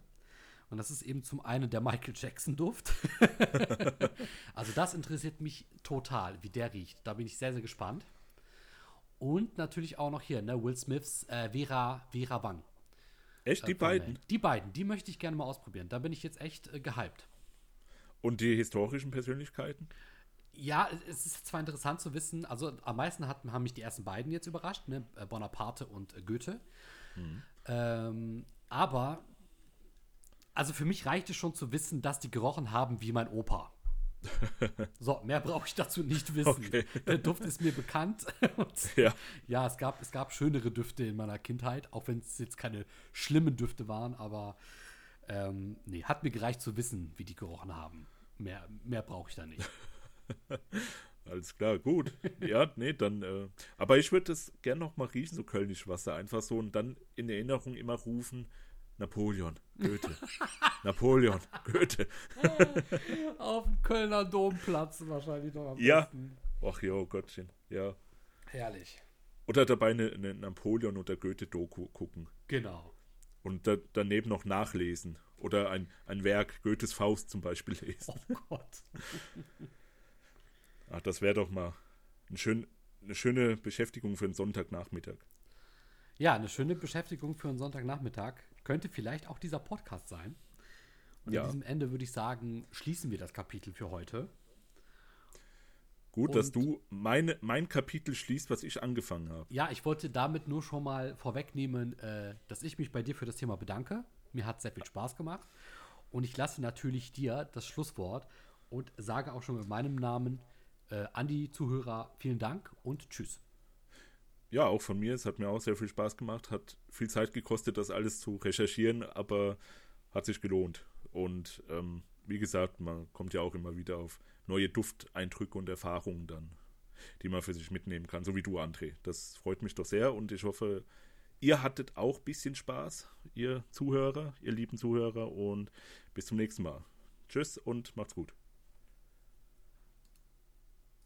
Und das ist eben zum einen der Michael Jackson-Duft. also das interessiert mich total, wie der riecht. Da bin ich sehr, sehr gespannt. Und natürlich auch noch hier, ne, Will Smiths äh, Vera, Vera Wang. Echt, die Äh, beiden? Die beiden, die möchte ich gerne mal ausprobieren. Da bin ich jetzt echt äh, gehypt. Und die historischen Persönlichkeiten? Ja, es- ist zwar interessant zu wissen, also am meisten hat, haben mich die ersten beiden jetzt überrascht, ne? äh, Bonaparte und äh, Goethe. Ähm, aber, also für mich reicht es schon zu wissen, dass die gerochen haben wie mein Opa. so, mehr brauche ich dazu nicht wissen. Okay. Der Duft ist mir bekannt. Ja. ja, es gab, es gab schönere Düfte in meiner Kindheit, auch wenn es jetzt keine schlimmen Düfte waren, aber ähm, nee, hat mir gereicht zu wissen, wie die gerochen haben. Mehr, mehr brauche ich da nicht. Alles klar, gut. Ja, nee, dann. Äh, aber ich würde das gern noch mal riechen, so Kölnisch Wasser. Einfach so und dann in Erinnerung immer rufen: Napoleon, Goethe. Napoleon, Goethe. Auf dem Kölner Domplatz wahrscheinlich noch am Ja. besten. Ach ja, Gottchen. Ja. Herrlich. Oder dabei eine, eine Napoleon- oder Goethe-Doku gucken. Genau. Und da, daneben noch nachlesen. Oder ein, ein Werk, Goethes Faust zum Beispiel lesen. Oh Gott. Ach, das wäre doch mal ein schön, eine schöne Beschäftigung für einen Sonntagnachmittag. Ja, eine schöne Beschäftigung für einen Sonntagnachmittag. Könnte vielleicht auch dieser Podcast sein. Und Ja. an diesem Ende würde ich sagen, schließen wir das Kapitel für heute. Gut, dass Und- du meine, mein Kapitel schließt, was ich angefangen habe. Ja, ich wollte damit nur schon mal vorwegnehmen, äh, dass ich mich bei dir für das Thema bedanke. Mir hat sehr viel Spaß gemacht. Und ich lasse natürlich dir das Schlusswort und sage auch schon mit meinem Namen äh, an die Zuhörer vielen Dank und tschüss. Ja, auch von mir. Es hat mir auch sehr viel Spaß gemacht. Hat viel Zeit gekostet, das alles zu recherchieren, aber hat sich gelohnt. Und ähm, wie gesagt, man kommt ja auch immer wieder auf neue Dufteindrücke und Erfahrungen dann, die man für sich mitnehmen kann, so wie du, André. Das freut mich doch sehr und ich hoffe, ihr hattet auch ein bisschen Spaß, ihr Zuhörer, ihr lieben Zuhörer und bis zum nächsten Mal. Tschüss und macht's gut.